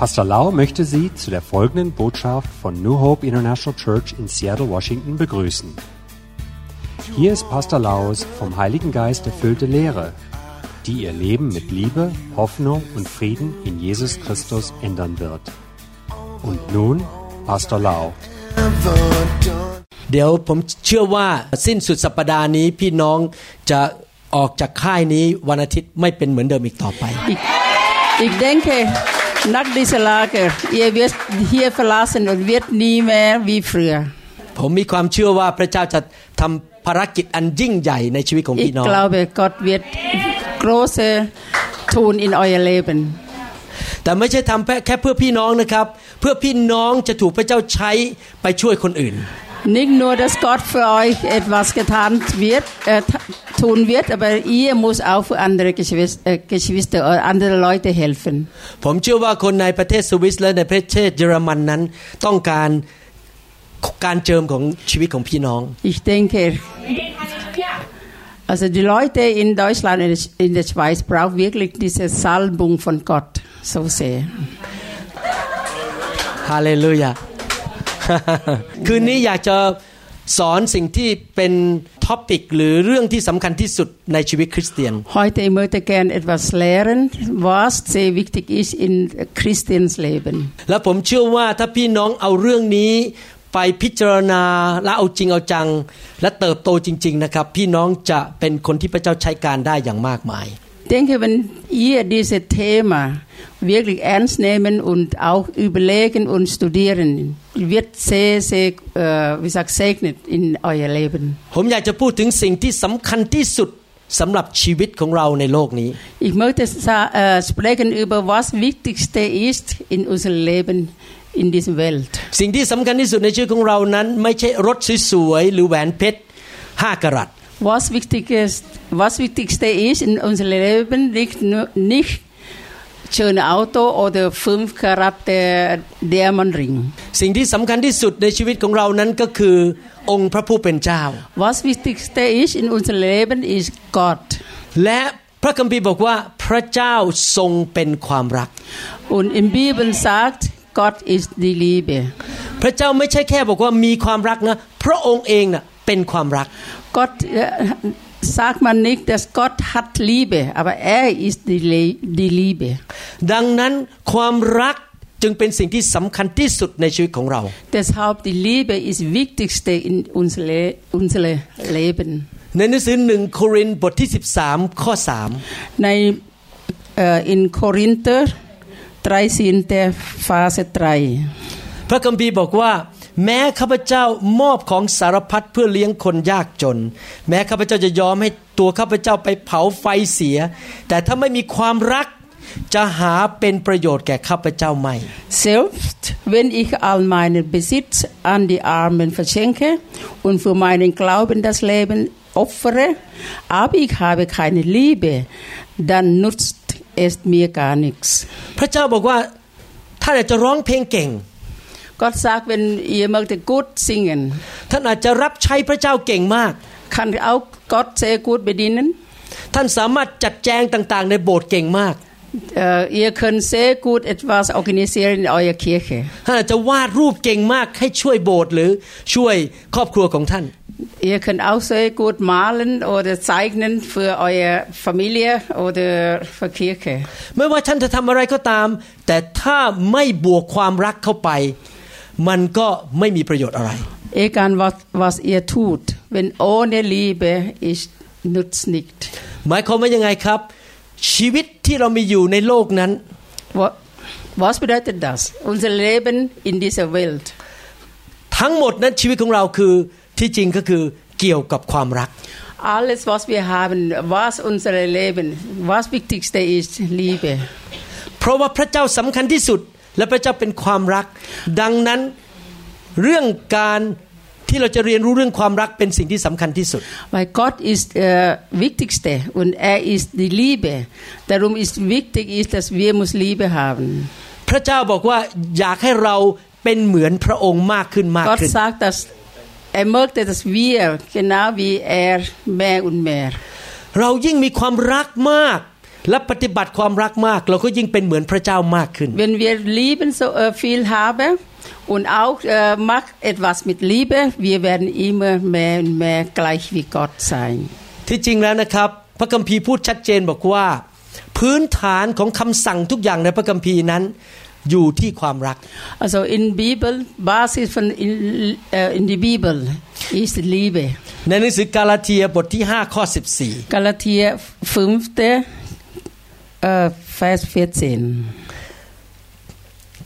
Pastor Lau möchte Sie zu der folgenden Botschaft von New Hope International Church in Seattle, Washington begrüßen. Hier ist Pastor Laus vom Heiligen Geist erfüllte Lehre, die Ihr Leben mit Liebe, Hoffnung und Frieden in Jesus Christus ändern wird. Und nun Pastor Lau. เดี๋ยวผมเชื่อว่าสิ้นสุดสัปปดาห์นี้พี่น้องจะออกจากค่ายนี้วันอาทิตย์ไม่เป็นเหมือนเดิมอีกต่อไป Ich denke, นักดิสลาเกเยเวสเฮียฟลาสนเวียดนีแมวีเฟือ ผมมีความเชื่อว่าพระเจ้าจะทำภารกิจอันยิ่งใหญ่ในชีวิตของพี่น้อง Ich g า a บก e อดเว wird g r o ทูนอินออ u ยเลเป็น แต่ไม่ใช่ทำแค่เพื่อพี่น้องนะครับ เพื่อพี่น้องจะถูกพระเจ้าใช้ไปช่วยคนอื่น Nicht nur, dass Gott für euch etwas getan wird, äh, tun wird, aber ihr muss auch für andere äh, Geschwister, äh, Geschwister oder andere Leute helfen. ผมเชื่อว่าคนในประเทศสวิสและในประเทศเยอรมันนั้นต้องการการเจิมของชีวิตของพี่น้อง Ich denke Also die Leute in Deutschland und in der Schweiz brauchen wirklich diese Salbung von Gott so sehr. Halleluja. คืนนี้อยากจะสอนสิ่งที่เป็นท็อปิกหรือเรื่องที่สำคัญที่สุดในชีวิตคริสเตียน Heute möchte gern etwas lehren was sehr wichtig ist in Christians Leben และผมเชื่อว่าถ้าพี่น้องเอาเรื่องนี้ไปพิจารณาและเอาจริงเอาจัง และเติบโตจริง ๆนะครับ พี่น้องจะเป็นคนที่พระเจ้าใช้การได้อย่างมากมาย denke, wenn ihr dieses Thema wirklich ernst nehmen und auch überlegen und studieren, wird sehr, sehr, äh, wie gesagt, segnet in euer Leben. Ich möchte äh, sprechen über was wichtigste ist in unserem Leben in dieser Welt สิ่งที่สำคัญที่สุดในชีวิตของเรานั้นไม่ใช่รถสวยๆหรือแหวนเพชรห้ากะรัต was wichtig ist, was Wichtigste ist in unserem Leben, nicht, nur, nicht schöne Auto oder fünf Charakter Diamantring. สิ่งที่สำคัญที่สุดในชีวิตของเรานั้นก็คือองค์พระผู้เป็นเจ้า Was wichtigste ist in unserem Leben ist Gott. และพระคัมภีร์บอกว่าพระเจ้าทรงเป็นความรัก Und im Bibel sagt Gott ist die Liebe. พระเจ้าไม่ใช่แค่บอกว่ามีความรักนะพระองค์เองนะ่ะเป็นความรัก Gott, sagt man nicht, dass Gott hat Liebe, aber er ist die, die Liebe. ดังนั้นความรัก จึงเป็นสิ่งที่สำคัญที่สุดในชีวิตของเรา Deshalb die Liebe ist wichtigste in unsere unsere Leben. ในหนังสือหนึ่งโครินบทที่13ข้อ3 ใน in Korinther 13 Vers e 3พระคัมภีร์บอกว่าแม้ข้าพเจ้ามอบของสารพัดเพื่อเลี้ยงคนยากจน แม้ข้าพเจ้าจะยอมให้ตัวข้าพเจ้าไปเผาไฟเสีย แต่ถ้าไม่มีความรักจะหาเป็นประโยชน์แก่ข้าพเจ้าไม่ Selbst wenn ich all meinen Besitz an die Armen verschenke und für meinen Glauben das Leben opfere, aber ich habe keine Liebe, dann nutzt es mir gar nichts. พระเจ้าบอกว่าถ้าอยากจะร้องเพลงเก่งก็ซากเป็นเอมักแต่กูดซิงเงท่านอาจจะรับใช้พระเจ้าเก่งมากคันเอาก็ดเซกูดไปดินนั้นท่านสามารถจัดแจงต่างๆในโบสถ์เก่งมากเออเคินเซกูดเอ็ดวาสออกินิเซียนออยเคียเคท่านอาจจะวาดรูปเก่งมากให้ช่วยโบสถ์หรือช่วยครอบครัวของท่านเอเคินเอาเซกูดมาลันโอเดอร์ไซกนั้นเฟื่อออยฟามิเลียโอเดอร์ฟเคียเคไม่ว่าท่านจะทำอะไรก็ตาม แต่ถ้าไม่บวกความรักเข้าไปมันก็ไม่มีประโยชน์อะไร egal was was ihr tut wenn ohne Liebe ist nutzt nicht หมายความว่ายังไงครับ ชีวิตที่เรามีอยู่ในโลกนั้น was bedeutet das unser Leben in dieser Welt ทั้งหมดนั้นชีวิตของเราคือที่จริงก็คือเกี่ยวกับความรัก alles was wir haben was unser Leben was wichtigste ist Liebe เพราะว่าพระเจ้าสำคัญที่สุดและพระเจ้าเป็นความรักดังนั้นเรื่องการที่เราจะเรียนรู้เรื่องความรักเป็นสิ่งที่สำคัญที่สุด w e i g o d ist h e uh, wichtigste und er ist die Liebe darum ist wichtig ist dass wir muss Liebe haben พระเจ้าบอกว่าอยากให้เราเป็นเหมือนพระองค์มากขึ้นมากขึ้น Gott sagt dass er möchte dass wir genau wie er mehr und mehr เรายิ่งมีความรักมากและปฏิบัติความรักมากเราก็ยิ่งเป็นเหมือนพระเจ้ามากขึ้น Wenn wir lieben so uh, viel haben und auch uh, mag etwas mit Liebe wir werden immer mehr mehr gleich wie Gott sein ที่จริงแล้วนะครับ พระคัมภีร์พูดชัดเจนบอกว่า พื้นฐานของคำสั่งทุกอย่างในพระคัมภีร์นั้นอยู่ที่ความรัก also in Bibel basis von in uh, in the Bible is Liebe ในหนังสือกาลาเทียบทที่ 5 ข้อ 14 กาลาเทียเฟ5 Vers 14.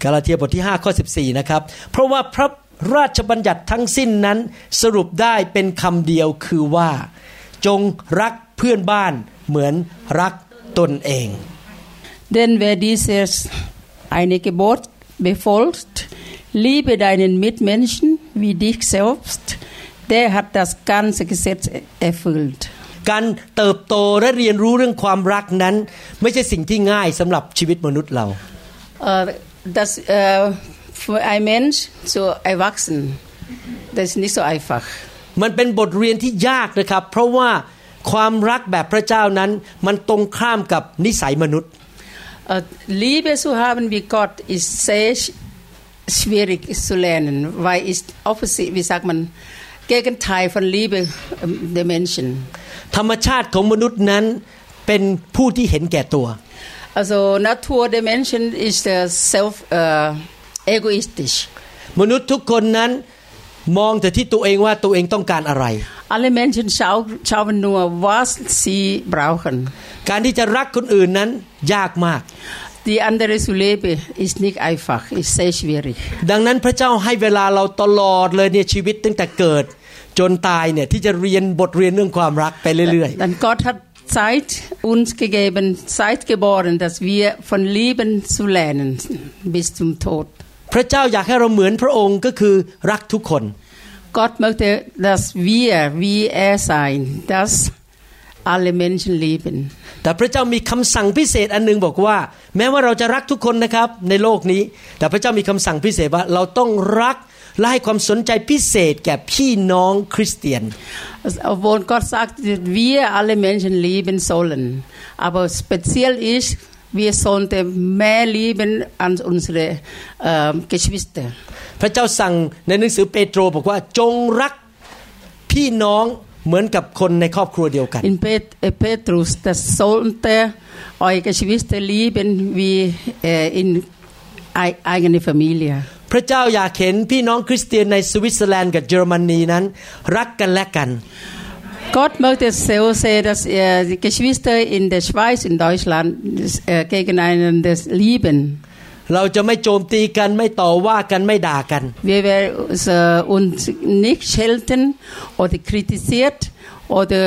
กาลาเทียบทที่5ข้อ14นะครับเพราะว่าพระราชบัญญัติทั้งสิ้นนั้นสรุปได้เป็นคำเดียวคือว่า จงรักเพื่อนบ้านเหมือนรักตนเอง t h e n w h e r dieses eine Gebot befolgt, liebe deinen Mitmenschen wie dich selbst, der hat das ganze Gesetz erfüllt. การเติบโตและเรียนรู้เรื่องความรักนั้นไม่ใช่สิ่งที่ง่ายสำหรับชีวิตมนุษย์เรา das für ein Mensch zu erwachsen das ist nicht so einfach มันเป็นบทเรียนที่ยากนะครับเพราะว่าความรักแบบพระเจ้านั้นมันตรงข้ามกับนิสัยมนุษย์ Liebe zu haben wie Gott ist sehr schwierig zu lernen weil ist opposite wie sagt man Gegenteil von Liebe der Menschen ธรรมชาติของมนุษย์นั้นเป็นผู้ที่เห็นแก่ตัว also Natur d i m e n s i o n ist h e self uh, e g o i s t i c มนุษย์ทุกคนนั้นมองแต่ที่ตัวเองว่าตัวเองต้องการอะไร Alle Menschen schauen nur was sie brauchen การที่จะรักคนอื่นนั้นยากมาก Die andere zu leben ist nicht einfach ist sehr schwierig ดังนั้นพระเจ้าให้เวลาเราตลอดเลยเนี่ยชีวิตตั้งแต่เกิดจนตายเนี่ยที่จะเรียนบทเรียนเรื่องความรักไปเรื่อยๆ Dann Gott hat Zeit uns gegeben Zeit geboren dass wir von Lieben zu lernen bis zum Tod พระเจ้าอยากให้เราเหมือนพระองค์ก็คือรักทุกคน Gott möchte dass wir wie er sein dass alle Menschen lieben แต่พระเจ้ามีคำสั่งพิเศษอันนึงบอกว่า แม้ว่าเราจะรักทุกคนนะครับในโลกนี้ แต่พระเจ้ามีคำสั่งพิเศษว่าเราต้องรักและให้ความสนใจพิเศษแก่พี่น้องคริสเตียน obwohl Gott sagt wir alle Menschen lieben sollen aber speziell ist wir sollten mehr lieben an unsere äh, Geschwister พระเจ้าสั่งในหนังสือเปโตรบอกว่าจงรักพี่น้องเหมือนกับคนในครอบครัวเดียวกัน In Petrus das sollte eure Geschwister lieben wie in eigene Familie พระเจ้าอยากเห็นพี่น้องคริสเตียนในสวิตเซอร์แลนด์กับเยอรมนีนั้นรักกันและกัน Gott möchte es so sehr, dass er die Geschwister in der Schweiz, in Deutschland uh, gegeneinander lieben. Wir werden uns nicht schelten oder kritisiert oder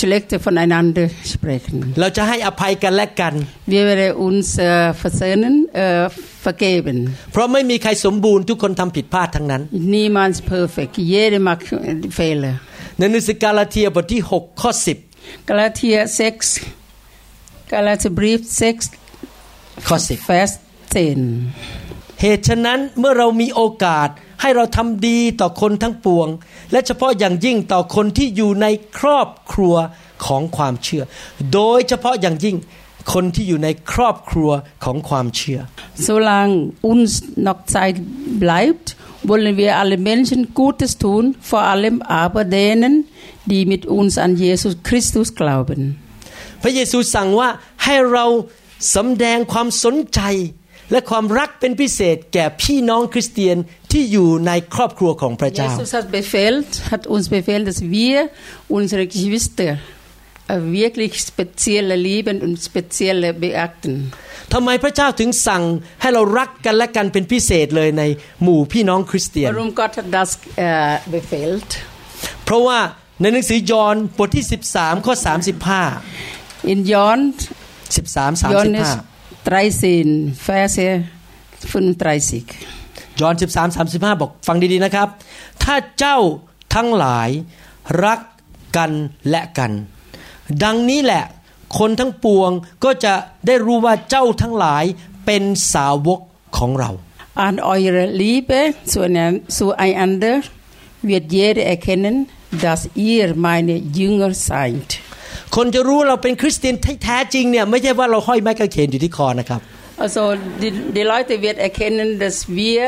schlecht voneinander sprechen. Wir werden uns äh, versöhnen, äh, vergeben เพราะไม่มีใครสมบูรณ์ทุกคนทำผิดพลาดทั้งนั้น niemand perfect jeder macht Fehler ในหนังสือกาลาเทียบทที่6ข้อ10กาลาเทีย6กาลาเทียบรีฟ6ข้อ10 f i r s e 10เหตุฉะนั้นเมื่อเรามีโอกาสให้เราทำดีต่อคนทั้งปวง และเฉพาะอย่างยิ่งต่อคนที่อยู่ในครอบครัวของความเชื่อ โดยเฉพาะอย่างยิ่งคนที่อยู่ในครอบครัวของความเชื่อ solange uns noch Zeit bleibt wollen wir alle Menschen Gutes tun vor allem aber denen die mit uns an Jesus Christus glauben พระเยซูสั่งว่าให้เราสำแดงความสนใจและความรักเป็นพิเศษแก่พี่น้องคริสเตียนที่อยู่ในครอบครัวของพระเจ้า Jesus hat befehlt hat uns befehlt dass wir unsere Geschwister wirklich spezielle lieben und spezielle beachten ทำไมพระเจ้าถึงสั่งให้เรารักกันและกันเป็นพิเศษเลยในหมู่พี่น้องคริสเตียน Gott das befehlt เพราะว่าในหนังสือยอห์นบทที่ 13ข้อ35 In John 13 35 13 Vers 35ยอห์น13 35บอกฟังดีๆนะครับ ถ้าเจ้าทั้งหลายรักกันและกันดังนี้แหละ คนทั้งปวงก็จะได้รู้ว่าเจ้าทั้งหลายเป็นสาวกของเรา An eure Liebe zueinander wird jeder erkennen, dass ihr meine Jünger seid. คนจะรู้เราเป็นคริสเตียนแท้จริงเนี่ยไม่ใช่ว่าเราห้อยไม้กางเขนอยู่ที่คอนะครับ Also die, die Leute wird erkennen, dass wir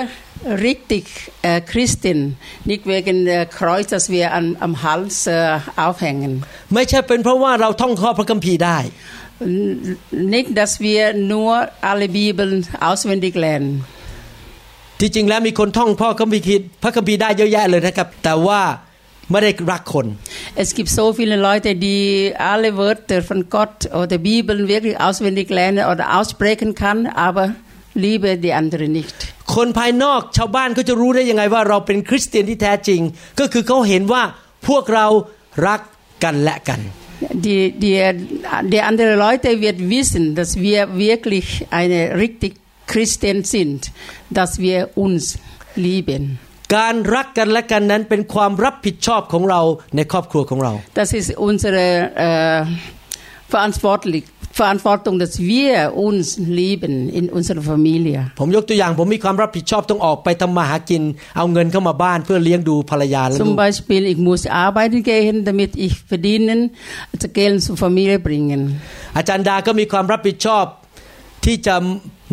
richtig äh, Christin, nicht wegen der Kreuz, das wir an, am Hals äh, aufhängen. Nicht, dass wir nur alle Bibeln auswendig lernen. ที่จริงแล้วมีคนท่องพ่อคัมภีร์พระคัมภีร์ได้เยอะแยะเลยนะครับ Es gibt so viele Leute, die alle Wörter von Gott oder Bibeln wirklich auswendig lernen oder aussprechen kann, aber liebe die anderen nicht คนภายนอกชาวบ้านก็จะรู้ได้ยังไงว่าเราเป็นคริสเตียนที่แท้จริง Die, die, die anderen Leute wird wissen, dass wir wirklich eine richtig Christen sind, dass wir uns lieben. การรักกันและกันนั้นเป็นความรับผิดชอบของเราในครอบครัวของเรา Das ist unsere äh, verantwortlich Verantwortung, dass wir uns lieben in unserer Familie. Zum Beispiel ich muss arbeiten gehen, damit ich verdienen, das also Geld zur Familie bringen. อาจารย์ดาก็มีความรับผิดชอบที่จะ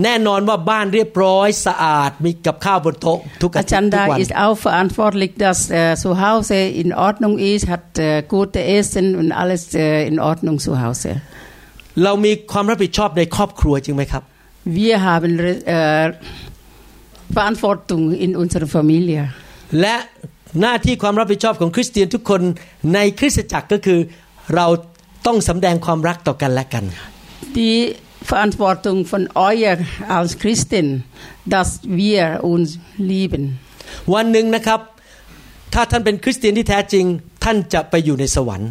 แน่นอนว่าบ้านเรียบร้อยสะอาดมีกับข้าวบนโต๊ะทุกอาทิตย์ทุกวัน ist auch verantwortlich dass äh, zu Hause in Ordnung ist hat äh, gute Essen und alles äh, in Ordnung zu Hause เรามีความรับผิดชอบในครอบครัวจริงไหมครับ Wir haben Verantwortung in unserer Familie และหน้าที่ความรับผิดชอบของคริสเตียนทุกคนในคริสตจักรก็คือ เราต้องสำแดงความรักต่อกันและกัน Die Verantwortung von euch als Christen dass wir uns lieben วันหนึ่งนะครับถ้าท่านเป็นคริสเตียนที่แท้จริง ท่านจะไปอยู่ในสวรรค์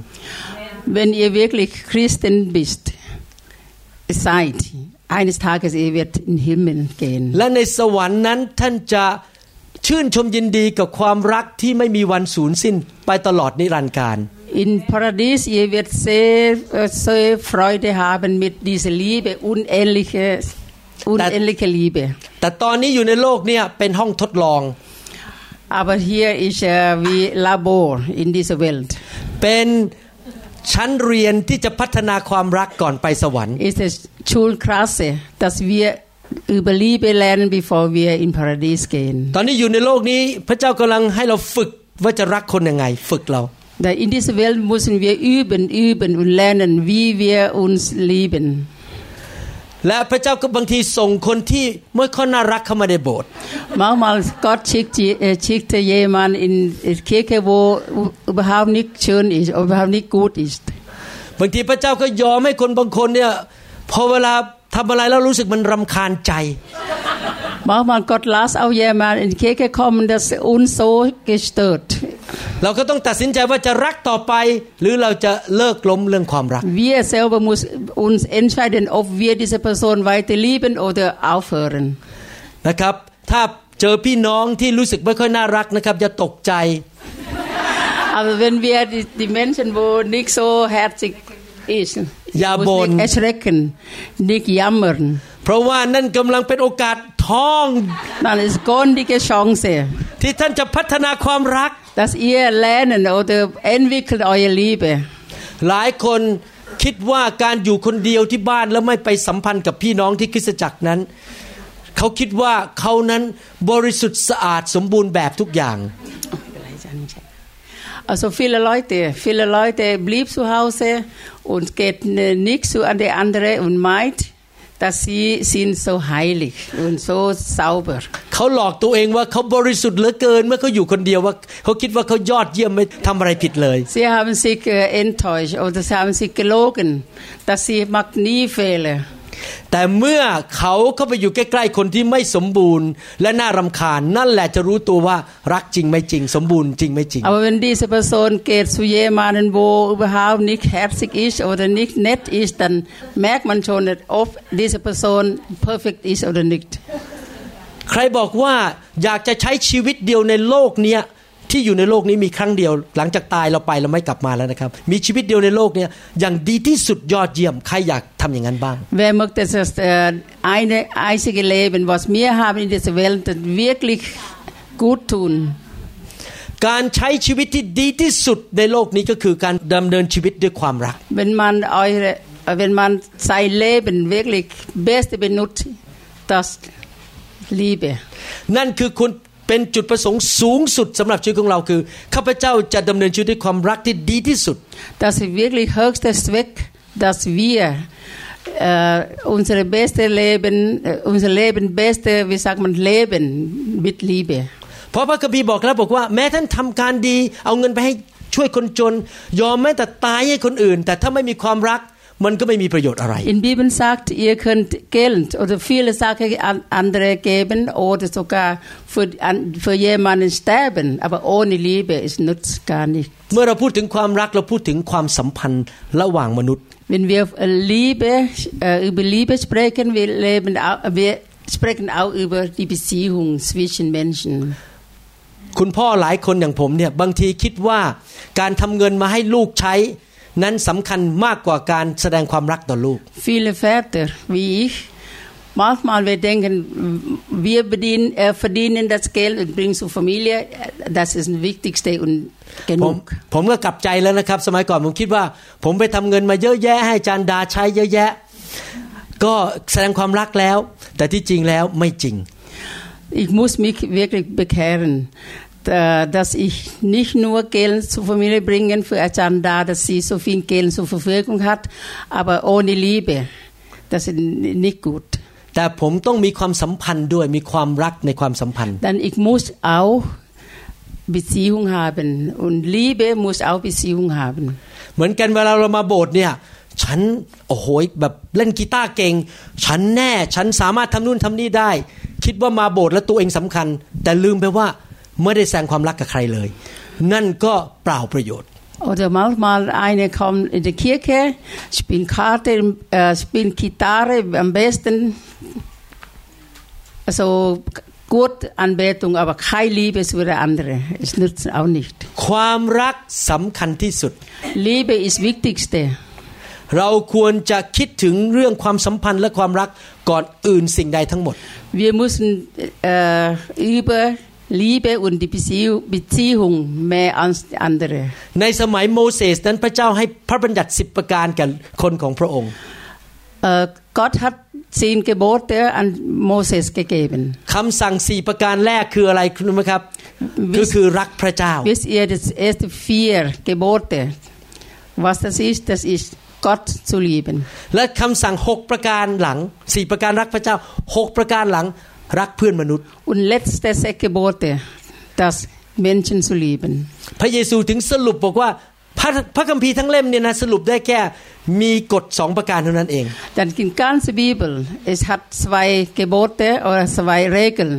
Wenn ihr wirklich Christen bist Zeit eines Tages er wird in Himmel gehen และในสวรรค์นั้นท่านจะชื่นชมยินดีกับความรักที่ไม่มีวันสูญสิ้นไปตลอดนิรันดร์การ In Paradies ihr wird sehr sehr Freude haben mit dieser Liebe unendliche unendliche Liebe แต่ตอนนี้อยู่ในโลกเนี่ยเป็นห้องทดลอง Aber hier ist wie Labor in dieser Welt เป็นฉันเรียนที่จะพัฒนาความรักก่อนไปสวรรค์ It's a s c h o o l c l a s s t h a t s wir über Liebe lernen b e f o r e wir in Paradies s gehen ตอนนี้อยู่ในโลกนี้พระเจ้ากำลังให้เราฝึกว่าจะรักคนยังไงฝึกเรา That In t h i s w o r l d müssen wir üben, üben und lernen, wie wir uns lieben. และพระเจ้าก็บางทีส่งคนที่ไม่ค่อยน่ารักเข้ามาในโบสถ์มา n c h m a l Gott schickt s c h i c k t ค jemand in Kirche wo überhaupt nicht schön ist überhaupt nicht gut ist บางทีพระเจ้าก็ยอมให้คนบางคนเนี่ยพอเวลาทำอะไรแล้วรู้สึกมันรำคาญใจ Manchmal Gott las auch jemand in die Kirche kommen, das uns so gestört. เราก็ต้องตัดสินใจว่าจะรักต่อไปหรือเราจะเลิกล้มเรื่องความรัก Wir selber muss uns entscheiden, ob wir diese Person weiter lieben oder aufhören. นะครับถ้าเจอพี่น้องที่รู้สึกไม่ค่อยน่ารักนะครับอย่าตกใจ Aber wenn wir die, die Menschen, wo nicht so herzig ist, ja, nicht erschrecken, nicht jammern. เพราะว่านั่นกำลังเป็นโอกาสทองนั่นคือที่แกช e c h a n c ที่ท่านจะพัฒนาความรักด a s เอ h r lernen oder entwickelt e u l b e หลายคนคิดว่าการอยู่คนเดียวที่บ้านแล้วไม่ไปสัมพันธ์กับพี่น้องที่คริสตจักรนั้น เขาคิดว่าเขานั้นบริสุทธิ์สะอาดสมบูรณ์แบบทุกอย่าง Also viele Leute, viele Leute blieb zu Hause und geht nicht zu an die andere und meint, dass sie sind so heilig und so sauber เขาหลอกตัวเองว่าเขาบริสุทธิ์เหลือเกินเมื่อเขาอยู่คนเดียวว่าเขาคิดว่าเขายอดเยี่ยมไม่ทำอะไรผิดเลย sie haben sich enttäuscht oder sie haben sich gelogen dass sie macht nie Fehler แต่เมื่อเขาเข้าไปอยู่ใกล้ ๆคนที่ไม่สมบูรณ์ และน่ารำคาญนั่นแหละจะรู้ตัวว่ารักจริงไม่จริง สมบูรณ์จริงไม่จริงอาเวนดีเซปโซนเกตสุเยมานันโบอุบฮาวนิกแฮปซิกอิชออเดนิกเนตอิชตันแมกมันชนออฟดีเซปโซนเพอร์เฟกต์อิชออเดนิกใครบอกว่าอยากจะใช้ชีวิตเดียวในโลกเนี้ยที่อยู่ในโลกนี้มีครั้งเดียวหลังจากตายเราไปเราไม่กลับมาแล้วนะครับมีชีวิตเดียวในโลกนี้อย่างดีที่สุดยอดเยี่ยมใครอยากทำอย่างนั้นบ้าง Wer möchte das eine einzige Leben was wir haben in dieser Welt wirklich gut tun การใช้ชีวิตที่ดีที่สุดในโลกนี้ก็คือการดำเนินชีวิตด้วยความรัก Wenn man e u r เ wenn man sein Leben wirklich beste benutzt das Liebe นั่นคือคุณเป็นจุดประสงค์สูงสุดสำหรับชีวิตของเราคือข้าพเจ้าจะดำเนินชีวิตด้วยความรักที่ดีที่สุด Das ist wirklich h ö c h s t e Zweck, dass wir Uh, unsere beste Leben, u n s e r Leben beste, wie sagt man, Leben mit Liebe. เพราะพระคัมภีร์บอกแล้วบอกว่าแม้ท่านทำการดีเอาเงินไปให้ช่วยคนจน ยอมแม้แต่ตายให้คนอื่น แต่ถ้าไม่มีความรักมันก็ไม่มีประโยชน์อะไร In Bibel sagt ihr könnt Geld oder viele Sachen an d e r e geben oder sogar für für jemanden sterben aber ohne Liebe ist n u t z gar n i c h t เมื่อเราพูดถึงความรักเราพูดถึงความสัมพันธ์ระหว่างมนุษย์ Wenn wir Liebe über Liebe sprechen wir leben wir sprechen auch über die Beziehung zwischen Menschen คุณพ่อหลายคนอย่างผมเนี่ยบางทีคิดว่าการทำเงินมาให้ลูกใช้นั้นสำคัญมากกว่าการแสดงความรักต่อลูก Viele Väter wie ich manchmal wir denken wir verdienen er verdienen das Geld und bringen zur Familie das ist das Wichtigste und genug ผมก็กลับใจแล้วนะครับสมัยก่อนผมคิดว่า ผมไปทำเงินมาเยอะแยะ ให้จานดาใช้เยอะแยะ ก็แสดงความรักแล้ว แต่ที่จริงแล้วไม่จริง Ich muss mich wirklich bekehren. dass ich nicht nur Geld zur Familie bringen für Ajanda, dass sie so viel Geld zur Verfügung hat, aber ohne Liebe, das ist nicht gut. แต่ผมต้องมีความสัมพันธ์ด้วยมีความรักในความสัมพันธ์ Dann ich muss auch Beziehung haben und Liebe muss auch Beziehung haben เหมือนกันเวลาเรามาโบสถ์เนี่ยฉันโอ้โหแบบเล่นกีตาร์เก่งฉันแน่ฉันสามารถทำนู่นทำนี่ได้ คิดว่ามาโบสถ์แล้วตัวเองสำคัญ แต่ลืมไปว่าไม่ได้แสดงความรักกับใครเลย นั่นก็เปล่าประโยชน์ Oder manchmal eine kommt in die Kirche, spielt Karte, äh, spielt Gitarre am besten. Also gut Anbetung, aber keine Liebe zu d e r andere. Es nützt auch nicht. Liebe ist wichtigste. เราควรจะคิดถึงเรื่องความสัมพันธ์และความรักก่อนอื่นสิ่งใดทั้งหมด Wir müssen äh, über Liebe und die Beziehung mehr als andere. ในสมัยโมเสสนั้นพระเจ้าให้พระบัญญัติสิบประการกับคนของพระองค์ g o d hat zehn Gebote an Moses gegeben. คำสั่งสี่ประการแรกคืออะไรคุณรู้ไหมครับก็คือรักพระเจ้า Wisst ihr das erste vier Gebote was das ist das ist Gott zu lieben และคำสั่งหกประการหลังสี่ประการรักพระเจ้าหกประการหลังรักเพื่อนมนุษย์ Und letztes Gebote das Menschen zu lieben พระเยซูถึงสรุปบอกว่าพระคัมภีร์ทั้งเล่มเนี่ยนะสรุปได้แค่มีกฎสองประการเท่านั้นเอง Dann in ganz Bibel es h ั t ส w e i g e b o เต oder zwei Regeln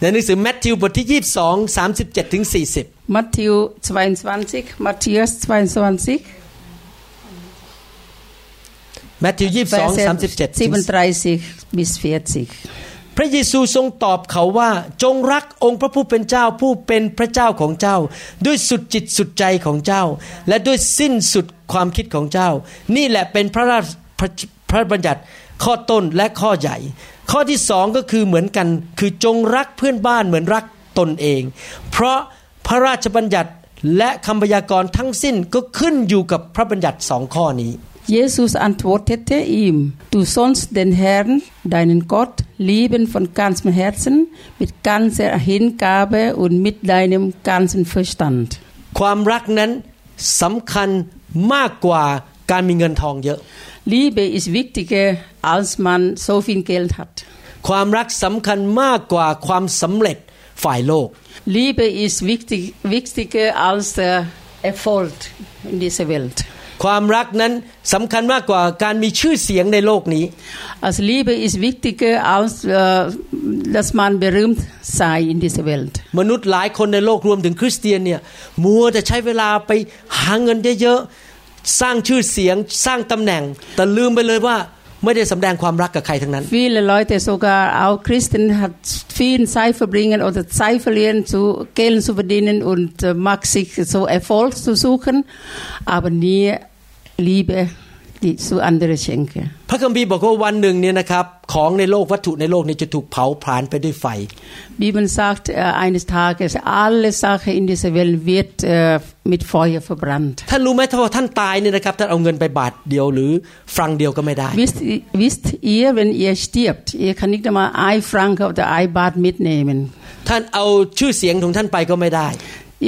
ในหนังสือแมทธิวบทที่ยี่สสสิบองามเจ็ดถึงสสี่40มัทธิวสสสิ22 m a t ว h i a s 22แมทธิวยี่สสสสิิบบองามเจ็ด37 3สี่สิบพระเยซูทรงตอบเขาว่า จงรักองค์พระผู้เป็นเจ้าผู้เป็นพระเจ้าของเจ้า ด้วยสุดจิตสุดใจของเจ้า และด้วยสิ้นสุดความคิดของเจ้า นี่แหละเป็นพระราชพระบัญญัติข้อต้นและข้อใหญ่ ข้อที่สองก็คือเหมือนกันคือจงรักเพื่อนบ้านเหมือนรักตนเอง เพราะพระราชบัญญัติและคำพยากรณ์ทั้งสิ้นก็ขึ้นอยู่กับพระบัญญัติสองข้อนี้ Jesus antwortete ihm, du sollst den Herrn, deinen Gott, lieben von ganzem Herzen, mit ganzer Hingabe und mit deinem ganzen Verstand. Liebe ist wichtiger, als man so viel Geld hat. ความรักสำคัญมากกว่าความสำเร็จฝ่ายโลก Liebe ist wichtig, wichtiger als der Erfolg in dieser Welt. ความรักนั้นสำคัญมากกว่าการมีชื่อเสียงในโลกนี้ Also Liebe ist wichtiger als dass man berühmt sei in dieser Welt มนุษย์หลายคนในโลกรวมถึงคริสเตียนเนี่ยมัวแต่ใช้เวลาไปหาเงินเยอะๆสร้างชื่อเสียงสร้างตำแหน่ง แต่ลืมไปเลยว่าไม่ได้สำแดงความรักกับใครทั้งนั้น Viele Leute sogar auch Christen hat viel Zeit verbringen oder Zeit verlieren zu Geld zu verdienen und äh, mag sich so Erfolg zu suchen, aber nie Liebe ติสู่อันเดรเชงเกพระคัมภีร์บอกว่าวันหนึ่งเนี่ยนะครับของในโลกวัตถุในโลกนี้จะถูกเผาผลาญไปด้วยไฟ Bibel sagt äh, eines Tages alle Sache in dieser Welt wird äh, mit Feuer verbrannt Wisst ihr wenn ihr stirbt ihr kann nicht einmal ein oder ein mitnehmen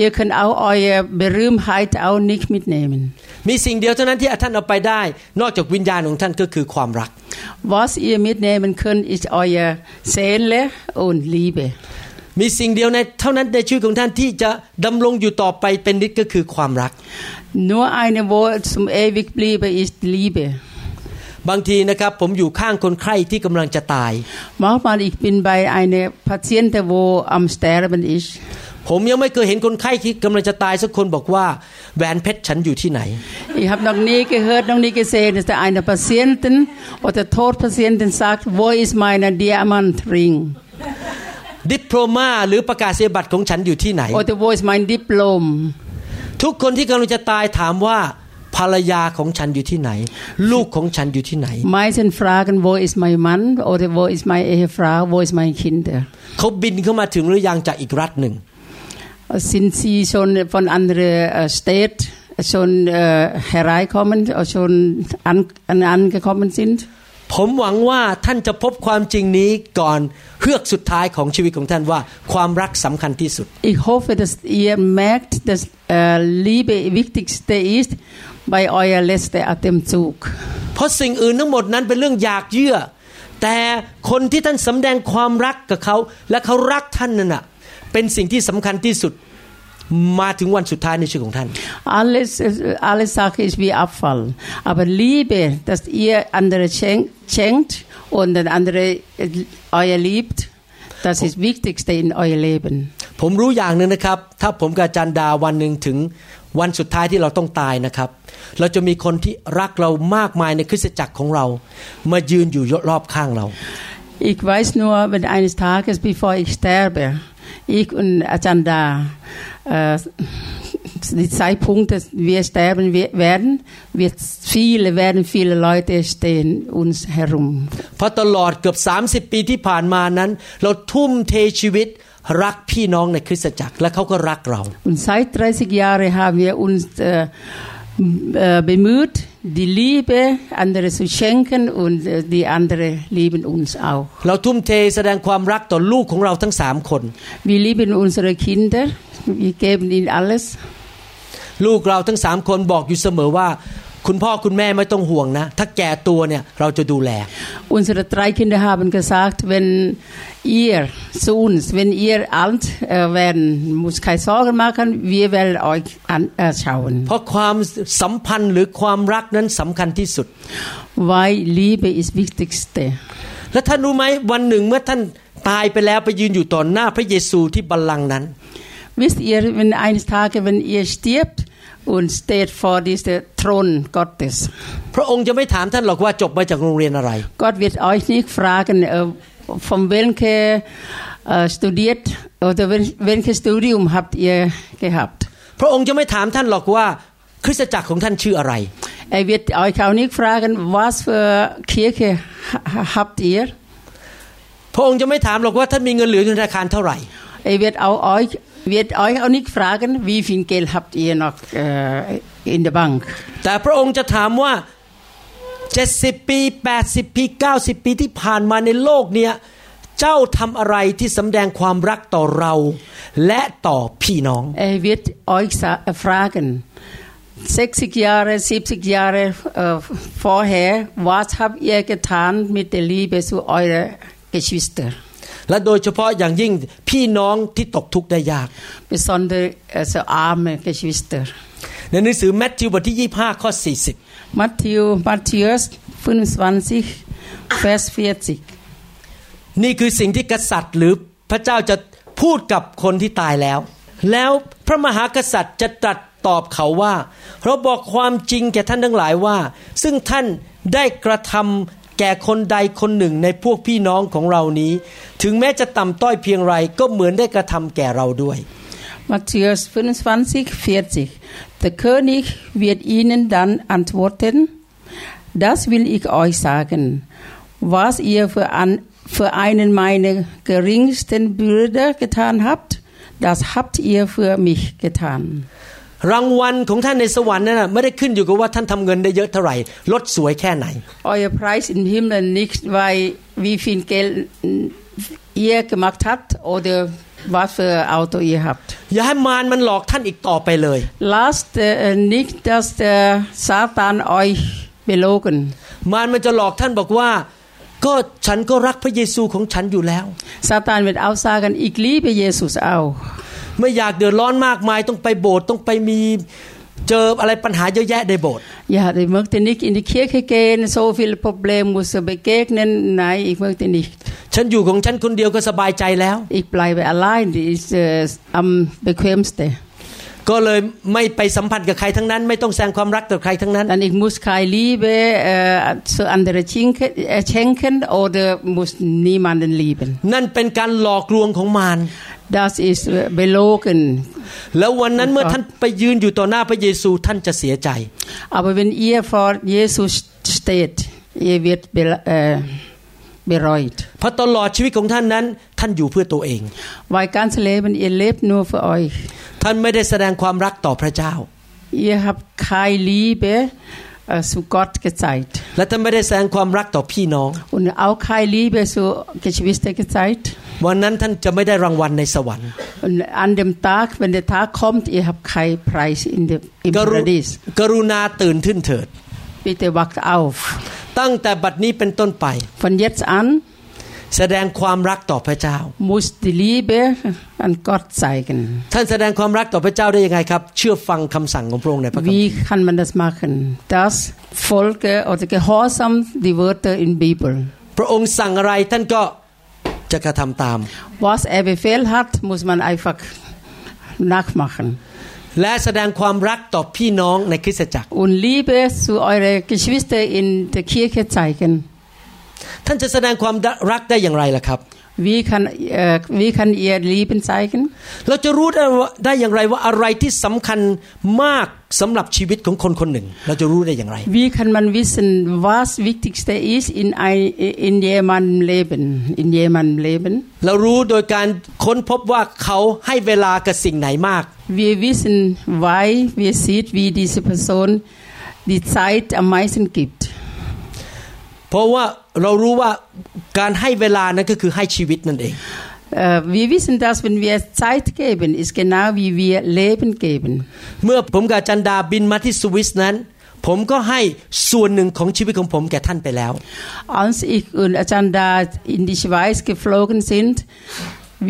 Ihr könnt auch eure Berühmtheit nicht mitnehmen. มีสิ่งเดียวเท่านั้นที่ท่านเอาไปได้ นอกจากวิญญาณของท่านก็คือความรัก Was ihr mitnehmen könnt ist euer Seele und Liebe มีสิ่งเดียวในเท่านั้นในชีวิตของท่านที่จะดำรงอยู่ต่อไปเป็นนิดก็คือความรัก Nur eine Wort zum ewig bliebe ist Liebe บางทีนะครับผมอยู่ข้างคนไข้ที่กำลังจะตาย Manchmal ich bin bei einer p a t i e n t อ wo am sterben ist ผมยังไม่เคยเห็นคนไข้ที่กำลังจะตายสักคนบอกว่าแหวนเพชรฉันอยู่ที่ไหน Ich habe noch nie gehört, noch nie gesehen, dass einer Patienten oder Todpatienten sagt, wo ist mein Diamantring? ดิปโลมา หรือประกาศเสียบัตรของฉันอยู่ที่ไหน Oder wo ist mein Diplom? ทุกคนที่กำลังจะตายถามว่า ภรรยาของฉันอยู่ที่ไหน ลูกของฉันอยู่ที่ไหน Meisen fragen wo ist mein Mann oder wo ist meine Ehefrau wo ist mein Kind เขาบินเข้ามาถึงหรือยังจากอีกรัฐหนึ่ง sind Sie schon von anderen Städten schon hereinkommen, schon an, angekommen sind? ผมหวังว่าท่านจะพบความจริงนี้ก่อนเฮือกสุดท้ายของชีวิตของท่านว่าความรักสำคัญที่สุด Ich hoffe, dass ihr merkt, dass äh, Liebe wichtigste ist bei euer letzter Atemzug. เพราะสิ่งอื่นทั้งหมดนั้นเป็นเรื่องอยากเยื่อ แต่คนที่ท่านสำแดงความรักกับเขาและเขารักท่านนั่นน่ะเป็นสิ่งที่สำคัญที่สุดมาถึงวันสุดท้ายในชีวิตของท่าน alles alle Sache ist wie Abfall aber Liebe dass ihr andere schenkt und den andere euer liebt das ist wichtigste in euer Leben ผมรู้อย่างหนึ่งนะครับถ้าผมกับจันดาวันหนึ่งถึงวันสุดท้ายที่เราต้องตายนะครับเราจะมีคนที่รักเรามากมายในคริสตจักรของเรามายืนอยู่รอบข้างเรา Ich weiß nur, wenn eines Tages, bevor ich sterbe, ich und Achanda, also äh, die Zeitpunkte, dass wir sterben werden, wird viele, werden viele Leute stehen uns herum. เพราะตลอดเกือบ30 ปีที่ผ่านมานั้นเราทุ่มเทชีวิตรักพี่น้องในคริสตจักรและเขาก็รักเรา Und seit 30 Jahren haben wir uns äh, äh, bemüht, die Liebe anderen zu schenken und äh, die anderen lieben uns auch. เราทุ่มเทแสดงความรักต่อลูกของเราทั้งสามคน Wir lieben unsere Kinder, wir geben ihnen alles. คุณพ่อคุณแม่ไม่ต้องห่วงนะถ้าแก่ตัวเนี่ยเราจะดูแล unsere drei Kinder haben gesagt wenn ihr zu uns wenn ihr alt werden muss keine Sorgen machen wir werden euch anschauen เพราะความสัมพันธ์หรือความรักนั้นสำคัญที่สุด weil Liebe ist wichtigste และท่านรู้ไหมวันหนึ่งเมื่อท่านตายไปแล้วไปยืนอยู่ต่อหน้าพระเยซูที่บัลลังก์นั้น wisst ihr wenn eines Tages wenn ihr stirbt und steht vor d i e s e Thron Gottes พระองค์จะไม่ถามท่านหรอกว่าจบมาจากโรงเรียนอะไร Gott wird euch nicht fragen von welche studiert oder welches Studium habt ihr gehabt พระองค์จะไม่ถามท่านหรอกว่าคริสตจักรของท่านชื่ออะไร Er wird euch auch nicht fragen was für Kirche habt ihr พระองค์จะไม่ถามหรอกว่าท่านมีเงินเหลือในธนาคารเท่าไหร่ Er wird auch euch wird euch auch nicht fragen, wie viel Geld habt ihr noch äh, in der Bank. แต่พระองค์จะถามว่า70ปี80ปี90 ปีที่ผ่านมาในโลกเนี้ยเจ้าทำอะไรที่สำแดงความรักต่อเราและต่อพี่น้อง Er wird euch fragen 60 Jahre, 70 Jahre äh, vorher, was habt ihr getan mit der Liebe zu euren g e s c h w i s t e r และโดยเฉพาะอย่างยิ่งพี่น้องที่ตกทุกข์ได้ยาก ในหนังสือแมทธิวบทที่ 25 ข้อ40มัทธิวมัทธิวส25 vers ิ0นี่คือสิ่งที่กษัตริย์หรือพระเจ้าจะพูดกับคนที่ตายแล้ว แล้วพระมหากษัตริย์จะตรัสตอบเขาว่าเราบอกความจริงแก่ท่านทั้งหลายว่า ซึ่งท่านได้กระทำแก่คนใดคนหนึ่งในพวกพี่น้องของเรานี้ถึงแม้จะต่ำต้อยเพียงไรก็เหมือนได้กระทำแก่เราด้วย Matthäus 25, 40. Der König wird ihnen dann antworten, das will ich euch sagen, was ihr für, an, für einen meiner geringsten Brüder getan habt, das habt ihr für mich getan. รางวัลของท่านในสวรรค์นั้นไม่ได้ขึ้นอยู่กับว่าท่านทำเงินได้เยอะเท่าไหร่รถสวยแค่ไหน Euer Preis im Himmel nicht weil wie viel Geld ihr gemacht habt oder was für Auto ihr habt อย่าให้มารมันหลอกท่านอีกต่อไปเลย Lasst nicht dass der Satan euch belogen มารมันจะหลอกท่านบอกว่า ก็ฉันก็รักพระเยซูของฉันอยู่แล้ว Satan wird auch sagen ich liebe Jesus auch ไม่อยากเดือดร้อนมากมายต้องไปโบสถ์ต้องไปมีเจออะไรปัญหาเยอะแยะในโบสถ์อยากเมื่อตนิกอินเคียเกนโซฟิลปบเลมุสเบเกกนั้นไหนอีกเมื่อตนิกฉันอยู่ของฉันคนเดียวก็สบายใจแล้วอีกปลายไปอะไรดิสอ่ออัมเบคเวมสเตก็เลยไม่ไปสัมผัสกับใครทั้งนั้นไม่ต้องแสดงความรักต่อใครทั้งนั้นอันอีกมุสไคลีเบเอออันเดรชิงเชงเคนโอเดมุสนีมันเดนลีเป็นนั่นเป็นการหลอกลวงของมาร Das ist belogen. แล้ววันนั้นเมื่อท่านไปยืนอยู่ต่อหน้าพระเยซูท่านจะเสียใจ Aber wenn ihr vor Jesus steht, ihr wird bereut. พราะตลอดชีวิตของท่านนั้นท่านอยู่เพื่อตัวเอง Weil ganz Leben ihr lebt nur für euch. ท่านไม่ได้แสดงความรักต่อพระเจ้า Ihr habt keine Liebe zu Gott gezeigt. Und a u ว h keine ่ i e b e zu Geschwister gezeigt. Und auch keine Liebe zu Geschwister วันนั้นท่านจะไม่ได้รางวัลในสวรรค์ อันเดมตากเป็นเดตาคอมทีครับใครไพรส์อินเดมอินเสกรุณาตื่นขึ้นเถิดปีเตวักเอาตั้งแต่บัดนี้เป็นต้นไปฟันเยสอันแสดงความรักต่อพระเจ้า muss die Liebe an Gott zeigen ท่านแสดงความรักต่อพระเจ้าได้ยังไงครับเชื่อฟังคำสั่งของพระองค์ในพระคัมภีร์ Wie kann man das machen das folge oder gehorsam die Wörter in Bibel พระองค์สั่งอะไรท่านก็จะกระทำตาม Was er befehlt hat muss man einfach nachmachen และแสดงความรักต่อพี่น้องในคริสตจักร Und Liebe zu eure Geschwister in der Kirche zeigen ท่านจะแสดงความรักได้อย่างไรล่ะครับ Wie kann, äh, wie kann ihr Lieben zeigen? เราจะรู้ได้อย่างไรว่าอะไรที่สำคัญมากสำหรับชีวิตของคนคนหนึ่ง เราจะรู้ได้อย่างไร Wie kann man wissen was wichtigste ist in ein in jemandem Leben in jemandem Leben เรารู้โดยการค้นพบว่าเขาให้เวลากับสิ่งไหนมาก Wir wissen weil wir sieht wie diese Person die Zeit am meisten gibt เพราะว่าเรารู้ว่าการให้เวลานั้นก็คือให้ชีวิตนั่นเอง Wir wissen, dass wenn wir Zeit geben, ist genau wie wir Leben geben. เมื่อผมกับจันดาบินมาที่สวิสนั้น Als ich und Ajanda in die Schweiz geflogen sind,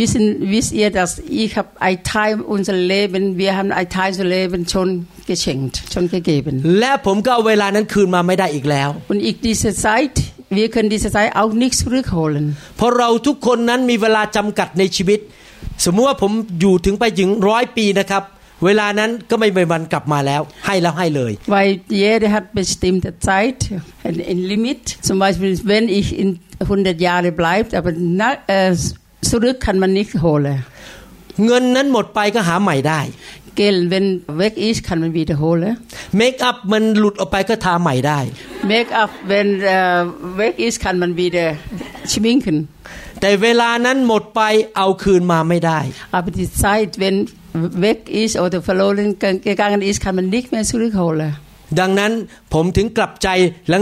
wissen wisst ihr, dass ich habe ein Teil unser Leben, wir haben ein Teil unser Leben schon geschenkt, schon gegeben. และผมก็เอาเวลานั้นคืนมาไม่ได้อีกแล้ว Und ich diese Zeit Wir können diese Zeit auch nicht zurückholen. เพราะเราทุกคนนั้นมีเวลาจำกัดในชีวิต สมมติว่าผมอยู่ถึงไปถึงร้อยปีนะครับเวลานั้นก็ไม่มีวันกลับมาแล้วให้แล้วให้เลย Weil jeder hat bestimmte Zeit, ein Limit. Zum Beispiel, wenn ich in 100 Jahre bleibt, aber na, äh, zurück kann man nicht holen. เงินนั้นหมดไปก็หาใหม่ได้ Gel, wenn weg ist, kann man wiederholen. Make-up มันหลุดออกไปก็ทาใหม่ได้ Make-up, wenn h weg ist, kann man wieder schminken. แต่เวลานั้นหมดไปเอาคืนมาไม่ได้ Aber die Zeit, wenn weg ist oder verloren gegangen ist, kann man nicht mehr z u r ü c k h o l e ดังนั้นผมถึงกลับใจ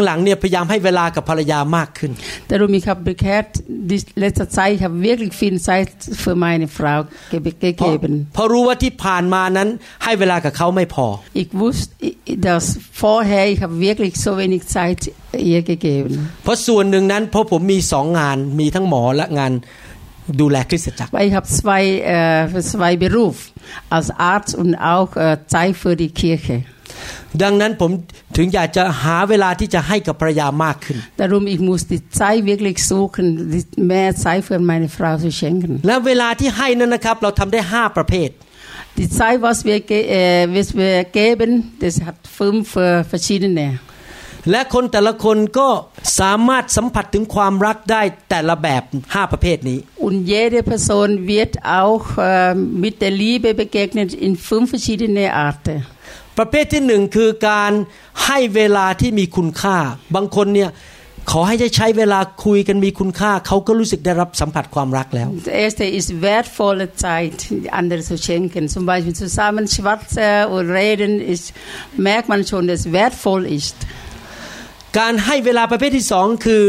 หลังๆ เนี่ยพยายามให้เวลากับภรรยามากขึ้นแต่รู้มีครับเบคแคดิสเลสไซครับเวกลิกฟินไซส์เฟอร์ไมน์ในฟราวเกเบกเกเป็นเพราะรู้ว่าที่ผ่านมานั้นให้เวลากับเขาไม่พออีกวุสเดอส์ฟอร์เฮครับเวกลิกโซเวนิกไซส์เอเกเกเป็นเพราะส่วนหนึ่งนั้นเพราะผมมีสองงานมีทั้งหมอและงานดูแลคริสตจักรไปครับสไวเอ่อสไวเบรูฟอัสอาร์ตและอักไซเฟอร์ดิเคเคดังนั้นผมถึงอยากจะหาเวลาที่จะให้กับภรรยามากขึ้น Darum ich muss die Zeit wirklich suchen, mehr Zeit für meine Frau zu schenken. และเวลาที่ให้นั้นนะครับเราทำได้5ประเภท Die Zeit, was wir, äh, was wir geben, das hat fünf verschiedene. และคนแต่ละคนก็สามารถสัมผัสถึงความรักได้แต่ละแบบ5ประเภทนี้ Und jede Person wird auch äh, mit der Liebe begegnet in fünf verschiedene Arten. ประเภทที่หนึ่งคือการให้เวลาที่มีคุณค่า บางคนเนี่ยขอให้ใช้เวลาคุยกันมีคุณค่าเขาก็รู้สึกได้รับสัมผัสความรักแล้ว e r s t e ist wertvolle Zeit andere zu schenken zum Beispiel zusammen schwatzen und reden ist merkt man schon dass wertvoll ist การให้เวลาประเภทที่สองคือ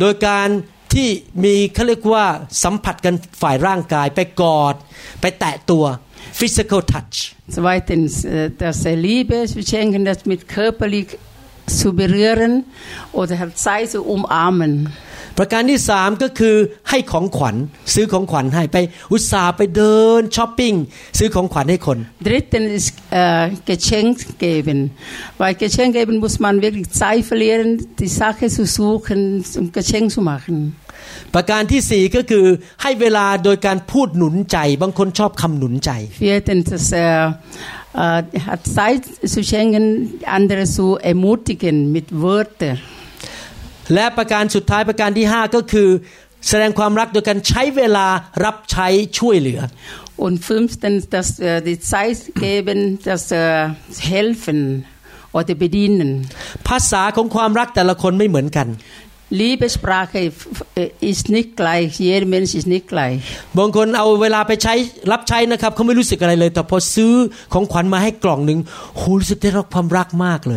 โดยการที่มีเขาเรียกว่าสัมผัสกันฝ่ายร่างกายไปกอด ไปแตะตัว physical touch. Zweitens, äh, dass er Liebe schenken, das mit körperlich zu berühren oder halt Zeit zu umarmen. ประการที่สามก็คือให้ของขวัญซื้อของขวัญให้ไปอุตส่าห์ไปเดินช้อปปิ้งซื้อของขวัญให้คน Dritten ist äh, Geschenk geben weil Geschenk geben muss man wirklich Zeit verlieren die Sache zu suchen um Geschenk zu machen ประการที่สี่ก็คือให้เวลาโดยการพูดหนุนใจบางคนชอบคำหนุนใจ Vierten ist äh, hat Zeit zu schenken andere zu ermutigen mit Worten และประการสุดท้ายประการที่ 5 ก็คือ แสดงความรักโดยการใช้เวลารับใช้ช่วยเหลือ Und fünftens, dass äh, die Zeit geben, dass äh, helfen oder bedienen. ภาษาของความรักแต่ละคนไม่เหม l i e b e s p r a c h e ist nicht gleich jeder Mensch ist nicht gleich b o n คนเอาเวลาไปใช้รับใช้นะครั a เขาไม่รู้สึกอะ l e เล e แต่พอซื้อของขวัญมาให้กล่ n g ห u ึ่งโหรู้สึกได้รับความรักมากเล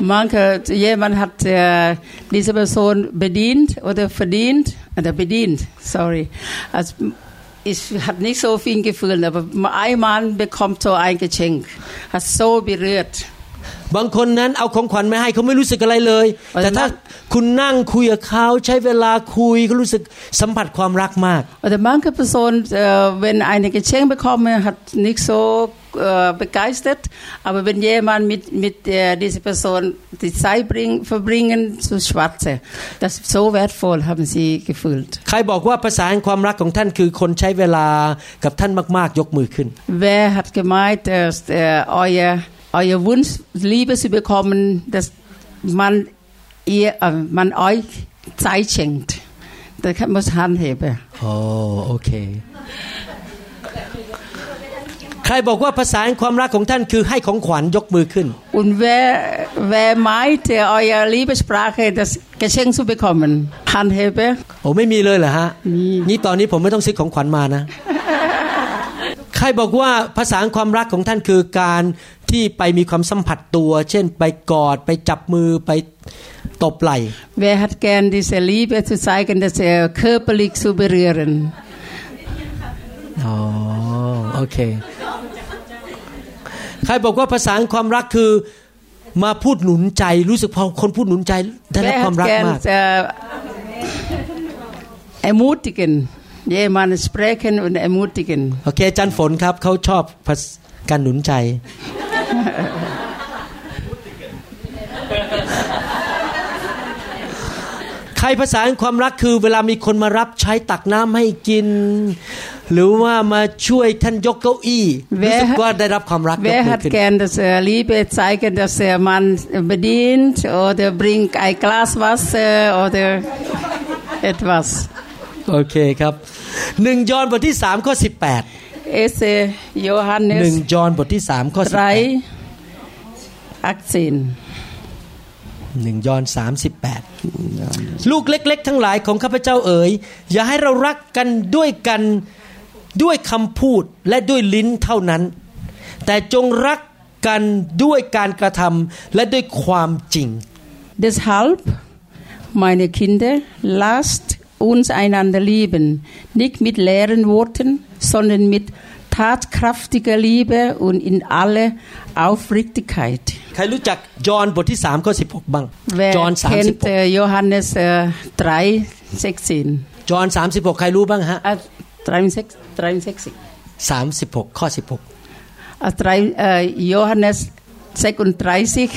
manche, jemand hat äh, diese Person bedient oder verdient, oder äh, bedient, sorry. Also, ich habe nicht so viel Gefühl, aber ein Mann bekommt so ein Geschenk. Hat so berührt. บางคนนั้นเอาของขวัญมาให้เขาไม่รู้สึกอะไรเลย แต่ถ้าคุณนั่งคุยกับเขาใช้เวลาคุยเขารู้สึกสัมผัสความรักมาก แต่บางคน wenn eine Geschenk bekommen hat nicht so begeistert aber wenn jemand mit mit dieser Person die Zeit bring, verbringen zu schwarze das ist so wertvoll haben sie gefühlt ใครบอกว่าภาษาแห่งความรักของท่านคือคนใช้เวลากับท่านมากๆ ยกมือขึ้น wer hat gemeint dass euer euer Wunsch, Liebe zu bekommen, dass man ihr, äh, man euch Zeit schenkt. Da kann man Hand heben. Oh, okay. ใครบอกว่าภาษาแห่งความรักของท่านคือให้ของขวัญยกมือขึ้นอุนเวเวมาเทอเยลีเปสปราเคดัสกเชงซูเปคอมันฮันเฮเปโอไม่มีเลยเหรอฮะ นี่ตอนนี้ผมไม่ ต้องซื้อของขวัญมานะครบอกว่าภาษาความรักของท่านคือการที่ไปมีความสัมผัสตัว เช่น ไปกอด ไปจับมือ ไปตบไหล่ Wer hat gern diese Liebe zu zeigen, dass er körperlich zu berühren? โอเคใครบอกว่าภาษาความรักคือมาพูดหนุนใจ รู้สึกพอคนพูดหนุนใจได้รับความรักมาก ermutigen jemand sprechen und ermutigen โอเคจันฝนครับเขาชอบการหนุนใจ ใครภาษาความรักคือเวลามีคนมารับใช้ตักน้ำให้กิน หรือว่ามาช่วยท่านยกเก้าอี้รู้สึกว่าได้รับความรักเกิดขึ้น Wer h เ t gern das Liebe z e i g e เ dass er man b e d i อเดอ d e r b r i n g ไอ i n า l a s w a s s e อ o อ e r etwas โอเคครับหนึ่งยอห์นบทที่สามข้อสิบแปดเอเซโยฮันเนสหนึ่งยอห์นบทที่สามข้อสิบแปดอักซินหนึ่งยอห์นสามสิบแปดลูกเล็กๆ ทั้งหลายของข้าพเจ้าเอ๋ยอย่าให้เรารักกันด้วยกันด้วยคำพูดและด้วยลิ้นเท่านั้น แต่จงรักกันด้วยการกระทำและด้วยความจริง Deshalb meine Kinder lasst uns einander lieben. Nicht mit leeren Worten, sondern mit tatkräftiger Liebe und in alle Aufrichtigkeit. Wer kennt Johannes 3, äh, 16? Äh, äh, Johannes 3:16ยอห์น36 ใครรู้บ้างฮะ36 36ข้อ16 Johannes 36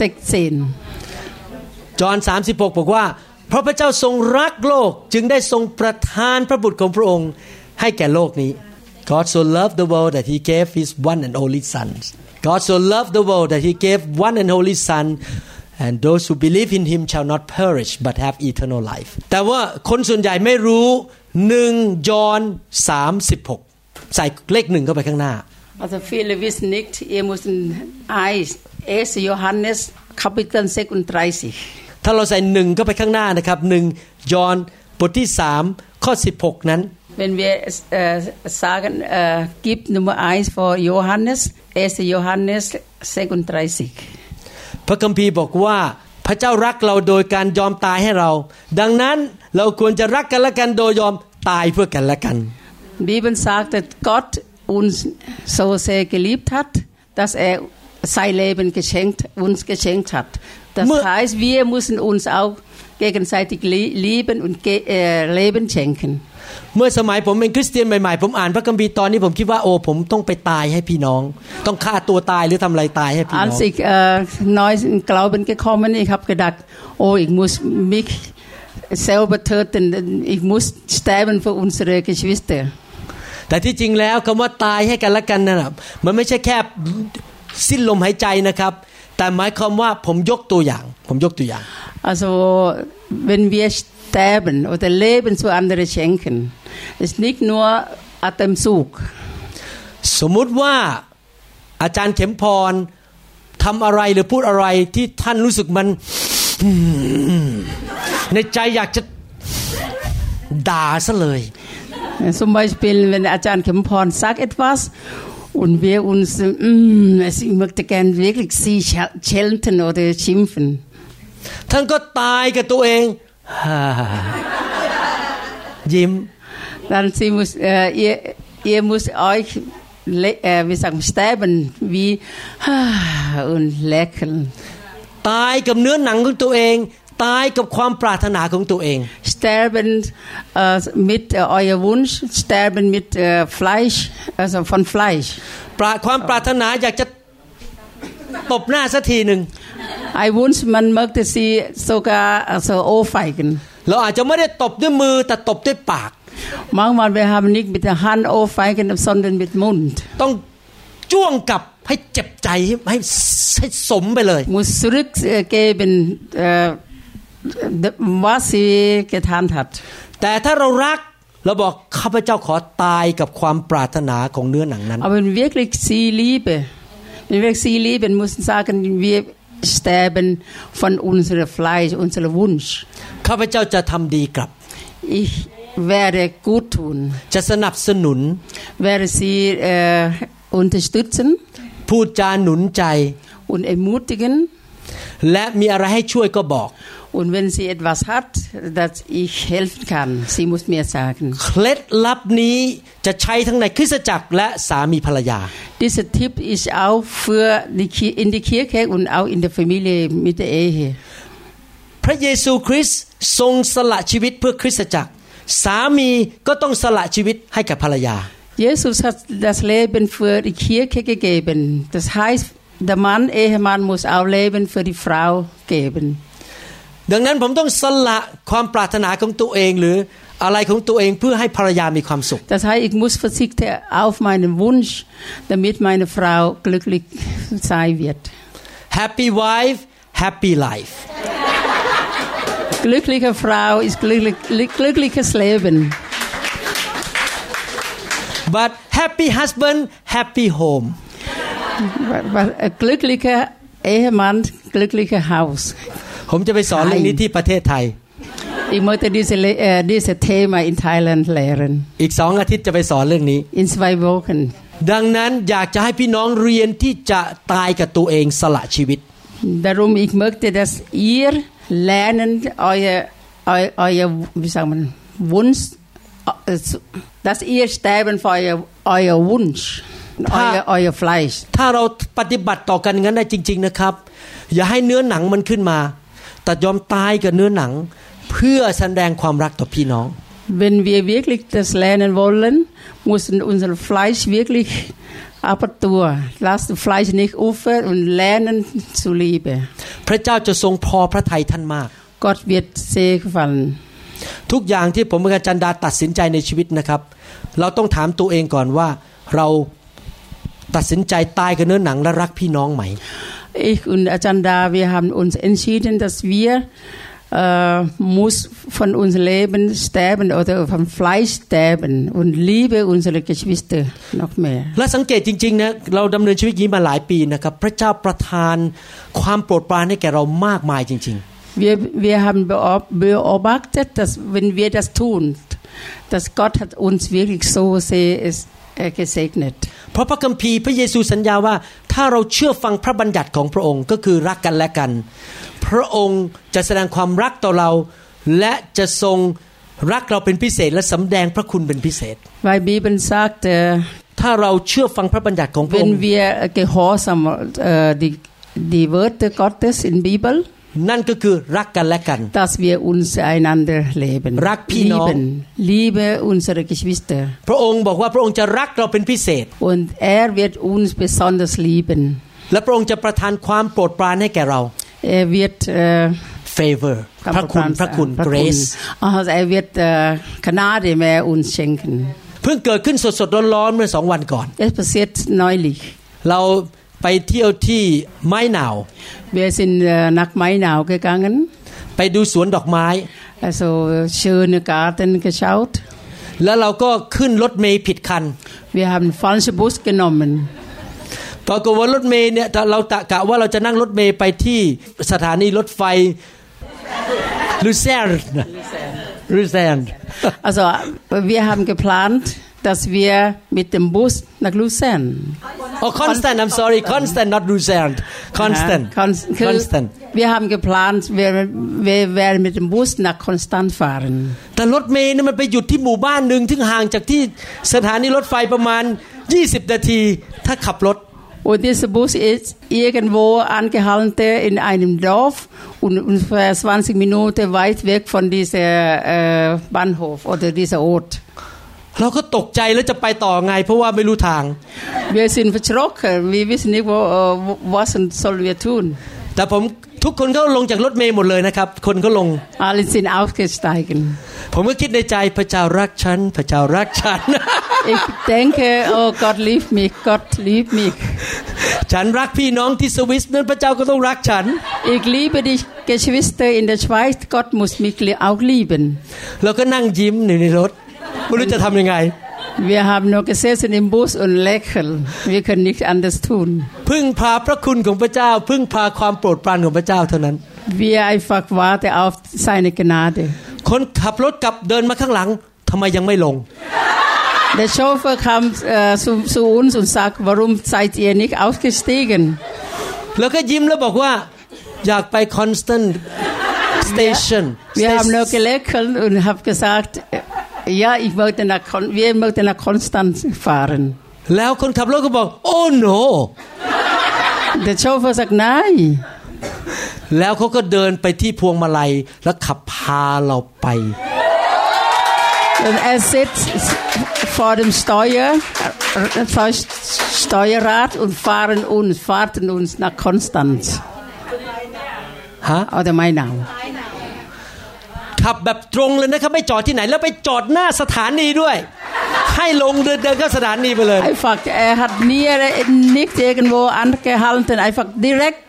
16ยอห์น36บอกว่าเพราะพระเจ้าทรงรักโลกจึงได้ทรงประทานพระบุตรของพระองค์ให้แก่โลกนี้ God so loved the world that He gave His one and only Son God so loved the world that He gave one and only Son and those who believe in Him shall not perish but have eternal life แต่ว่าคนส่วนใหญ่ไม่รู้หนึ่งยอห์นสามสิบหกใส่เลขหนึ่งเข้าไปข้างหน้า Also viele wissen nicht, ihr müsst 1, s Johannes Kapitel 36. ถ้าเราใส่หนึ่งก็ไปข้างหน้านะครับหนึ่งยอนบทที่สามข้อสิบหกนั้น Wenn wir äh, sagen, äh, gibt Nummer 1 vor Johannes, 1. Johannes 36. พระคัมภีร์บอกว่าพระเจ้ารักเราโดยการยอมตายให้เรา ดังนั้นเราควรจะรักกันและกันโดยยอมตายเพื่อกันและกัน Bibel sagt, dass Gott uns so sehr geliebt hat, dass er sein Leben geschenkt, uns geschenkt hat. Das heißt, wir müssen uns auch gegenseitig lieben und Leben schenken. เมื่อสมัยผมเป็นคริสเตียนใหม่ๆผมอ่านพระคัมภีร์ตอนนี้ผมคิดว่าโอ้ผมต้องไปตายให้พี่น้องต้องฆ่าตัวตายหรือทำอะไรตายให้พี่น้องอันสิกเอ่อน้อยเกลาเป็นแค่คอมันนี่ครับกระดักโอ้อีกมุสมิกเซลเบเทอร์ตันอีกมุสสเตมันฟออุนเซเรกิชวิสเตอร์แต่ที่จริงแล้วคำว่าตายให้กันละกันนัะมันไม่ใช่แค่สิ้นลมหายใจนะครับแต่หมายความว่าผมยกตัวอย่าง ผมยกตัวอย่าง also wenn wir sterben oder leben zu andere schenken ist nicht nur Atemzug สมมุติว่าอาจารย์เข็มพรทำอะไรหรือพูดอะไรที่ท่านรู้สึกมัน ในใจอยากจะด่าซะเลย Zum Beispiel, wenn Ajahn Kempon sagt etwas Und wir uns, mm, also ich möchte gern wirklich sie schelten oder schimpfen. Jim, dann sie muss äh, ihr ihr muss euch äh, wie sagen sterben wie und lächeln ตายกับเนื้อหนังของตัวเองตายกับความปรารถนาของตัวเอง sterben uh, mit uh, euer Wunsch sterben mit uh, Fleisch also von Fleisch ปราความปรารถนาอยากจะตบหน้าสักทีหนึ่ง I wunsch man möchte sie sogar also ohrfeigen เราอาจจะไม่ได้ตบด้วยมือแต่ตบด้วยปาก Manchmal wir haben nicht mit der Hand ohrfeigen sondern mit Mund ต้องจ้วงกลับให้เจ็บใจให้ให้สมไปเลย Muss zurückgeben uh, was sie getan hat แต่ถ้าเรารักเราบอกข้าพเจ้าขอตายกับความปรารถนาของเนื้อหนังนั้น aber wirklich sie liebe wenn wir sie lieben müssen sagen wir sterben von unserem Fleisch unserem Wunsch ข้าพเจ้าจะทำดีกลับ ich werde gut tun จะสนับสนุน werde sie äh, unterstützen พูดจาหนุนใจ und ermutigen และมีอะไรให้ช่วยก็บอก Und wenn sie etwas hat, das ich helfen kann, sie muss mir sagen. Dieser Tipp ist auch für die in der Kirche und auch in der Familie mit der Ehe. พระเยซูคริสต์ทรงสละชีวิตเพื่อคริสตจักร Jesus hat das Leben für die Kirche gegeben. Das heißt, der Ehemann muss auch Leben für die Frau geben. ดังนั้นผมต้องสละความปรารถนาของตัวเองหรืออะไรของตัวเองเพื่อให้ภรรยามีความสุข Das heißt ich muss verzichten auf meinen Wunsch damit meine Frau glücklich sein wird Happy wife happy life Glückliche Frau ist glücklich, glückliches Leben But happy husband happy home Glücklicher Ehemann glücklicher Haus ผมจะไปสอนเรื่องนี้ที่ประเทศไทย Ich möchte diese, äh, diese Thema in Thailand lehren. อีกสองอาทิตย์จะไปสอนเรื่องนี้ In zwei Wochen. ดังนั้นอยากจะให้พี่น้องเรียนที่จะตายกับตัวเองสละชีวิต Darum ich möchte, dass ihr lernen euer euer, euer wie sagt man Wunsch, dass ihr sterben für euer, euer Wunsch. ถ้า euer Fleisch. ถ้าเราปฏิบัติต่อกันงั้นได้จริง ๆนะครับ อย่าให้เนื้อหนังมันขึ้นมาแต่ยอมตายกับเนื้อหนังเพื่อแสดงความรักต่อพี่น้อง Wenn wir wirklich das lernen wollen, müssen unser Fleisch wirklich a b e r t u r lassen Fleisch nicht ufer und lernen zu lieben. Gott wird s e g n e n a l l e s was อย่างที่ผมกับจัน n าตัดส e n ใจในชีวิตนะครับ เร ich und Ajanda, wir haben uns entschieden, dass wir äh, muss von unserem Leben sterben oder vom Fleisch sterben und liebe unsere Geschwister noch mehr. และสังเกตจริงๆนะเราดำเนินชีวิตนี้มาหลายปีนะครับพระเจ้าประทานความโปรดปรานให้แก่เรามากมายจริงๆ Wir wir haben beobachtet, dass wenn wir das tun, dass Gott hat uns wirklich so sehr ist e s e n e t เพราะพระคัมภีร์พระเยซูสัญญาว่าถ้าเราเชื่อฟังพระบัญญัติของพระองค์ก็คือรักกันและกัน พระองค์จะแสดงความรักต่อเรา และจะทรงรักเราเป็นพิเศษและสำแดงพระคุณเป็นพิเศษ Weil Bibel sagt ถ้าเราเชื่อฟังพระบัญญัติของพระองค์ w e n w i gehorsam e die Worte g o e s in b i b e นั่นก็คือรักกันและกันรักพี่น้องพระองค์บอกว่าพระองค์จะรักเราเป็นพิเศษและพระองค์จะประทานความโปรดปรานให้แก่เรา favor พระคุณพระคุณ grace เพิ่งเกิดขึ้นสดๆร้อนๆเมื่อสองวันก่อนเราไปเที่ยวที่ไม้หนาวเบสินนักไม้หนาวกัน e g ไปดูสวนดอกไม้ Also ช c h ö กาเต้นกระ e s c าแล้วเราก็ขึ้นรถเมย์ผิดคันเวีย a ฟ e n f a บุสกันน s มันปรากฏว่ารถเมย์เนี่ยเราตะกะว่าเราจะนั่งรถเมย์ไปที่สถานีรถไฟลูเซนลูเซน Also wir haben กับ l a n น dass wir mit dem Bus nach Luzern. Oh, Constant, I'm sorry, Constant, not Luzern. Constant. Ja, Constant. Constant. Wir haben geplant, wir, wir werden mit dem Bus nach Konstanz fahren. แต่รถเมล์นี่มันไปหยุดที่หมู่บ้านหนึ่งซึ่งห่างจากที่สถานีรถไฟประมาณ20นาทีถ้าขับรถ Und dieser Bus ist irgendwo angehalten in einem Dorf und ungefähr 20 Minuten weit weg von diesem äh, Bahnhof oder dieser Ort. เราก็ตกใจแล้วจะไปต่อไง เพราะว่าไม่รู้ทาง Wir sind verschrocken wir wissen nicht wo was sollen wir tun แต่ผมทุกคนก็ลงจากรถเมย์หมดเลยนะครับคนก็ลง Alle sind aufgestiegen ผมก็คิดในใจพระเจ้ารักฉันพระเจ้ารักฉัน Ich denke oh Gott liebt mich Gott liebt mich ฉันรักพี่น้องที่สวิสนั้นพระเจ้าก็ต้องรักฉัน Ich liebe die Geschwister in der Schweiz Gott muss mich auch lieben เราก็นั่งยิ้มอยู่ในรถไม่รู้จะทำยังไง w e h a v e n o u r gesessen im Bus und lächeln. Wir können nicht anders tun. พึ่งพาพระคุณของพระเจ้า พึ่งพาความโปรดปรานของพระเจ้าเท่านั้น Wir einfach warten auf seine Gnade. คนขับรถกลับเดินมาข้างหลังทำไมยังไม่ลง Der Chauffeur kam äh, zu, u n s und sagt, warum seid ihr nicht ausgestiegen? แล้วก็ยิ้มแล้วบอกว่าอยากไปคอนสแตนต์สเตชัน Wir haben nur gelächelt und haben gesagt, Ja, ich wollte nach, wir wollten nach Konstanz fahren. แล้วคนขับรถก็บอก oh no The chauffeur sagt nein แล้วเขาก็เดินไปที่พวงมาลัยแล้วขับพาเราไป Und er sitzt vor dem Steuer, Steuerrad und fahren uns, fahrten uns nach Konstanz. Ha? Oder mein Name ขับแบบตรงเลยนะครับไม่จอดที่ไหน แล้วไปจอดหน้าสถานีด้วย ให้ลงเดินเดินเข้าสถานีไปเลย Einfach er hat nie nicht irgendwo angehalten einfach direkt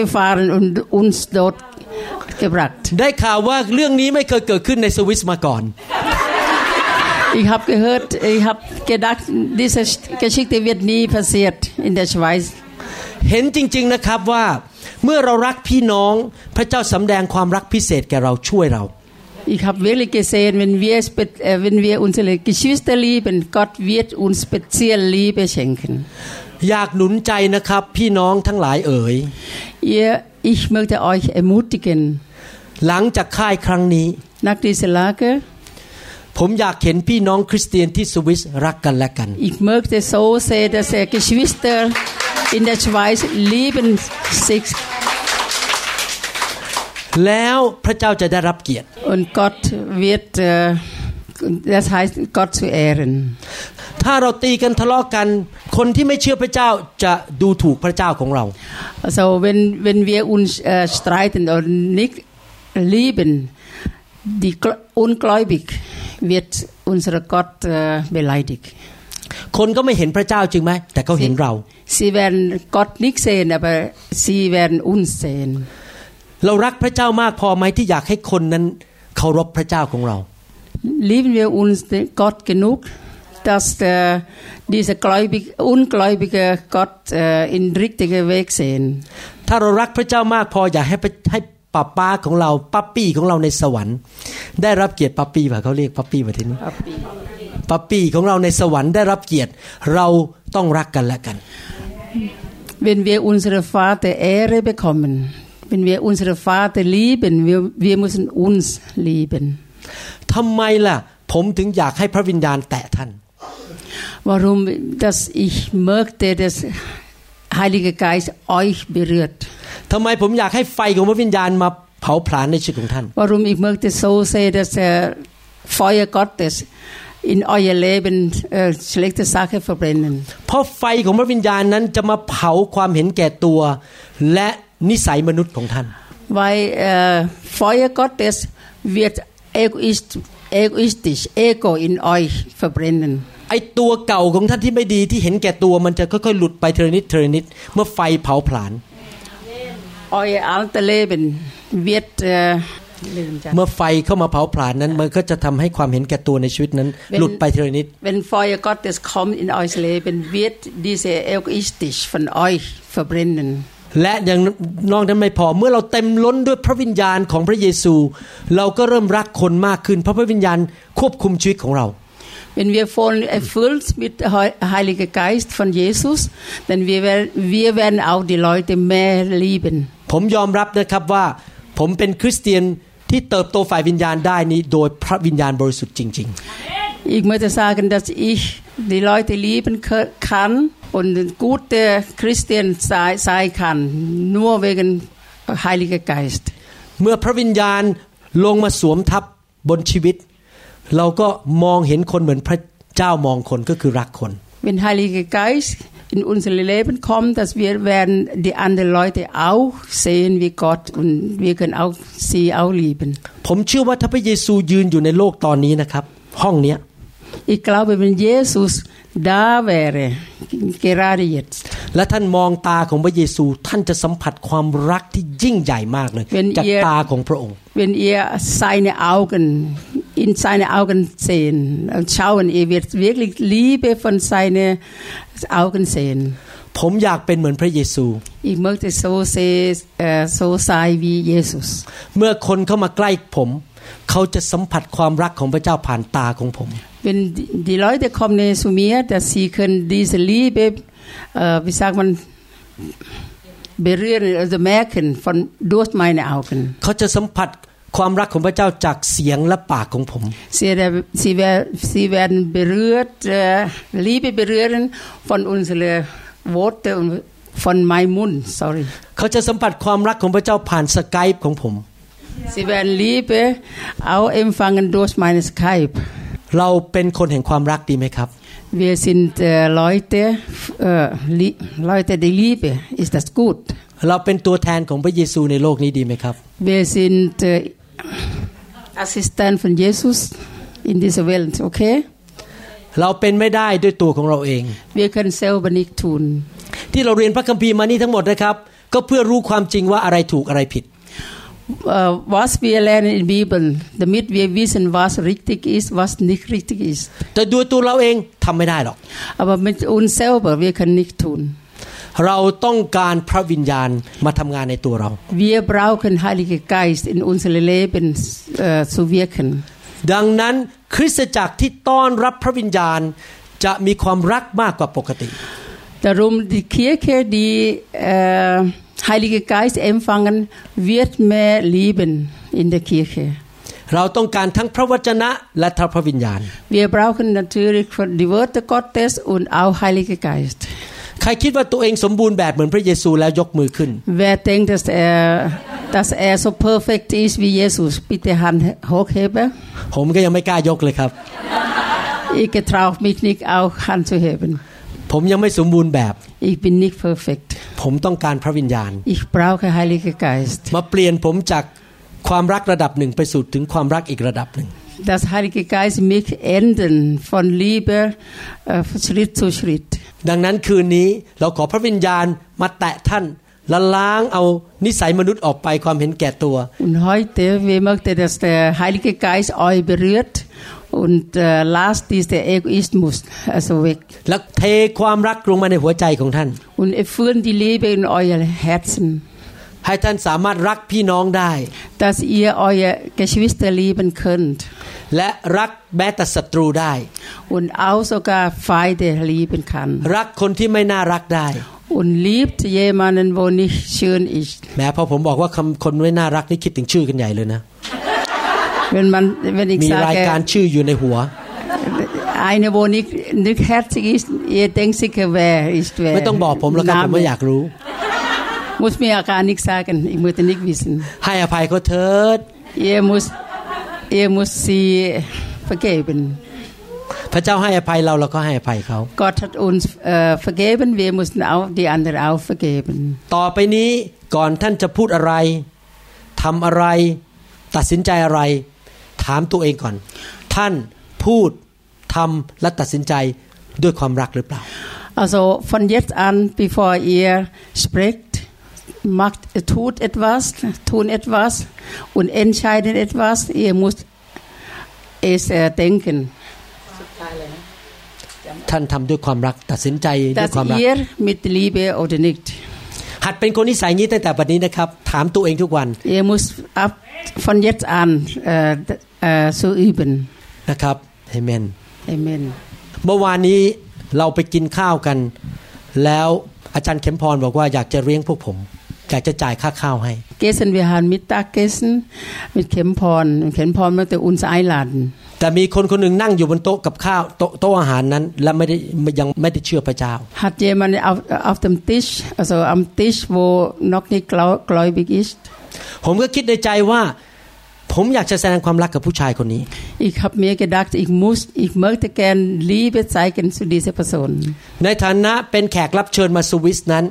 gefahren und uns dort gebracht ได้ข่าวว่าเรื่องนี้ไม่เคยเกิดขึ้นในสวิสมาก่อน Ich habe gehört, ich habe gedacht, diese Geschichte wird nie passiert in der Schweiz. เห็นจริง ๆนะครับว่าเมื่อเรารักพี่น้องพระเจ้าสำแดงความรักพิเศษแก่เราช่วยเรา Ich habe wirklich gesehen, wenn wir, äh, wenn wir unsere Geschwister lieben, Gott wird uns speziell Liebe schenken. อยากหนุนใจนะครับพี่น้องทั้งหลายเอ๋ย Ihr, ich möchte euch ermutigen. หลังจากค่ายครั้งนี้ Nach dieser Lage ผมอยากเห็นพี่น้องคริสเตียนที่สวิสรักกันและกัน Ich möchte so sehen, dass die Geschwister in der Schweiz lieben sich แล้วพระเจ้าจะได้รับเกียรติ und Gott wird das heißt Gott zu ehren ถ้าเราตีกันทะเลาะกัน คนที่ไม่เชื่อพระเจ้าจะดูถูกพระเจ้าของเรา so wenn wenn wir uns streiten und nicht lieben die ungläubig wird unser Gott beleidigt คนก็ไม่เห็นพระเจ้าจริงไหม แต่เขาเห็นเรา sie werden Gott nicht sehen aber sie werden uns sehen เรารักพระเจ้ามากพอไหมที่อยากให้คนนั้นเคารพพระเจ้าของเรา lieben wir uns Gott genug dass der, dieser gläubige ungläubige Gott äh, in richtige Weg sehen ถ้าเรารักพระเจ้ามากพออยากให้ให้ป้าป้าของเราป้าปี้ของเราในสวรรค์ ได้รับเกียรติป้าปี้ป่ะเขาเรียกป้าปี้ม่ทีนี้ป้าปี้ของเราในสวรรค์ได้รับเกียรติเราต้องรักกันและกัน wenn wir unsere Vater Ehre bekommen wenn wir unseren Vater lieben, wir, wir müssen uns lieben. Warum, dass ich möchte, dass Heiliger Geist euch berührt. ทำไมผมอยากให้ไฟของพระวิญญาณมาเผาผลาญในชีวิตของท่าน Warum ich möchte so sehr, dass Feuer Gottes in euer Leben äh, schlechte Sachen verbrennen. เพราะไฟของพระวิญญาณนั้นจะมาเผาความเห็นแก่ตัวและนิสัยมนุษย์ของท่าน Why uh, fire God is with egoist egoistic ego in oil for Brennan ไอตัวเก่าของท่านที่ไม่ดีที่เห็นแก่ตัวมันจะค่อยๆ หลุดไปเทรนิดเทรนิดเมื่อไฟเผาผลาญอ Oi alte เ e b e n wird เมื่อไฟเข้ามาเผาผลาญนั้นมันก็จะทำให้ความเห็นแก่ตัวในชีวิตนั้นหลุดไปทีละนิดเป็นไฟก็จะ come in oil เป็นเวทดีเซลเอลกิสติชฟันออยฟอร์เบรนน์และยังนอกนั้นไม่พอเมื่อเราเต็มล้นด้วยพระวิญญาณของพระเยซู เราก็เริ่มรักคนมากขึ้นเพราะพระวิญญาณควบคุมชีวิตของเรา Wenn wir voll erfüllt mit Heiliger Geist von Jesus, dann wir, wir e e r d n w werden auch die Leute mehr lieben. ผมยอมรับนะครับว่าผมเป็นคริสเตียนที่เติบโตฝ่ายวิญญาณได้นี้ โดยพระวิญญาณบริสุทธิ์จริงๆ Ich möchte sagen, dass ich die Leute lieben kann und gute Christen sein sei kann, nur wegen Heiliger Geist. เมื่อพระวิญญาณลงมาสวมทับบนชีวิตเราก็มองเห็นคนเหมือนพระเจ้ามองคนก็คือรักคน Wenn Heiliger Geist in unser Leben kommt, dass wir werden die anderen Leute auch sehen wie Gott und wir können auch sie auch lieben. in ผมเชื่อว่าถ้าพระเยซูยืนอยู่ในโลกตอนนี้นะครับห้องเนี้ย Ich glaube, wenn Jesus da wäre, gerade jetzt. และท่านมองตาของพระเยซูท่านจะสัมผัสความรักที่ยิ่งใหญ่มากเลยจากตาของพระองค์ Wenn ihr seine Augen in seine Augen sehen und schauen, ihr wird wirklich Liebe von seine Augen sehen. ผมอยากเป็นเหมือนพระเยซู Ich möchte so sein wie Jesus. เมื่อคนเข้ามาใกล้ผมเขาจะสัมผัสความรักของพระเจ้าผ่านตาของผม เป็นดีร้อยแต่คอมเนสุเมียแต่สี่คนดีสลีเปเอ่อวิสากมันเบรียนอเมริกันฟอนดูสไม่ในเอาขึ้นเขาจะสัมผัสความรักของพระเจ้าจากเสียงและปากของผมเสียแต่สีแวสีแวนเบรือดลีไปเบรือนฟอนอุนเสลโวตเตอร์ฟอนไมมุน sorry เขาจะสัมผัสความรักของพระเจ้าผ่านสกายของผม Sie werden Liebe auch empfangen durch meine Skype. เราเป็นคนแห่งความรักดีไหมครับ Wir sind äh, Leute äh, Leute der Liebe ist das gut เราเป็นตัวแทนของพระเยซูในโลกนี้ดีไหมครับ Wir sind äh, Assistent von Jesus in dieser Welt okay เราเป็นไม่ได้ด้วยตัวของเราเอง Wir können selber nicht tun ที่เราเรียนพระคัมภีร์มานี่ทั้งหมดนะครับก็เพื่อรู้ความจริงว่าอะไรถูกอะไรผิด was wir lernen in Bibel damit wir wissen was richtig ist was nicht richtig ist แต่โดยตัวเราเองทำไม่ได้หรอก aber mit uns selber wir können nicht tun เราต้องการพระวิญญาณมาทำงานในตัวเรา wir brauchen heilige geist in unser leben zu wirken ดังนั้นคริสตจักรที่ต้อนรับพระวิญญาณจะมีความรักมากกว่าปกติ Darum die Kirche, die äh, Heilige Geist empfangen, wird mehr lieben in der Kirche. เราต้องการทั้งพระวจนะและทั้งพระวิญญาณ Wir brauchen natürlich die Worte Gottes und auch Heilige Geist. ใครคิดว่าตัวเองสมบูรณ์แบบเหมือนพระเยซูแล้วยกมือขึ้น Wer denkt dass er dass er so perfekt ist wie Jesus bitte Hand hochheben ผมก็ยังไม่กล้ายกเลยครับ Ich traue mich nicht auch Hand zu heben ผมยังไม่สมบูรณ์แบบ nicht perfect. ผมต้องการพระวิญญาณ Heilige Geist. มาเปลี่ยนผมจากความรักระดับหนึ่งไปสู่ถึงความรักอีกระดับหนึ่ง Das Heilige Geist mich enden von Liebe Schritt zu Schritt. ดังนั้นคืนนี้เราขอพระวิญญาณมาแตะท่านละล้างเอานิสัยมนุษย์ออกไปความเห็นแก่ตัว Und heute wir möchten dass der Heilige Geist euch berührt Und l a s t i s t h Egoismus e also weg. Und erfüllen die Liebe in euer Herzen. ให้ท่านสามารถรักพี่น้องได้ดัสเอียออยเกชวิสเตลีเป็นคนและรักแม้แต่ศัตรูได้อุนเอาสกาฟเดลีเป็นคันรักคนที่ไม่น่ารักได้อุนลีฟเยมานันโวนิชเชนอิชแม้พอผมบอกว่าคำคนไม่น่ารักนี่คิดถึงชื่อกันใหญ่เลยนะเป็นมันเป็นอีกมีรายการชื่ออยู่ในหัวไอเนโบนิกนึกแฮทซิสเอเตงซิกเวร์อิสเวไม่ต้องบอกผมแล้วครับผมไม่อยากรู้มุสมีอาการนิกซากันอีกมือตนิกวิสินให้อภัยเขาเถิดเอมุสเอมุสซีฟเกเป็นพระเจ้าให้อภัยเราเราก็ให้อภัยเขาก็ทัดอุนเอ่อฟเกเป็นเวมุสเอาดีอันเดอร์เอาฟเกเป็นต่อไปนี้ก่อนท่านจะพูดอะไรทำอะไรตัดสินใจอะไรถามตัวเองก่อน ท่านพูดทำและตัดสินใจด้วยความรักหรือเปล่า Also von jetzt an bevor ihr sprecht macht tut etwas tun etwas und entscheiden etwas ihr müsst es denken ท่านทำด้วยความรักตัดสินใจด้วยความรัก ihr mit Liebe oder nicht หัดเป็นคนนิสัยนี้ตั้งแต่บัดนี้นะครับถามตัวเองทุกวัน ihr müsst ab von jetzt an uh, อ u ü b นนะครับเอเมนเอเมนเมื่อวานนี้เราไปกินข้าวกัน แล้วอาจารย์เข็มพรบอกว่าอยากจะเลี้ยงพวกผมอยากจะจ่ายค่าข้าวให้เกสันวิหารมิตาเกสันมิเข็มพรเข็มพรมาแต่อุน p ซ n m ลันแต่มีคนคนหนึ่งนั่งอยู่บนโต๊ะกับข้าวโต๊ะอาหารนั้น และไม่ได้ยังไม่ได้เชื่อพระเจ้าฮัตเจมันเอาเอาเต็มติชเอ also am Tisch wo อ o c h nicht g ิ ä ผมก็คิดในใจว่าผมอยากจะแสดงความรักกับผู้ชายคนนี้อีกครับเมียกดักอีกมูสอีกเมิร์ตแกนลีเปสไซกันสุดีเซปสนในฐานะเป็นแขกรับเชิญมาสวิสนั้น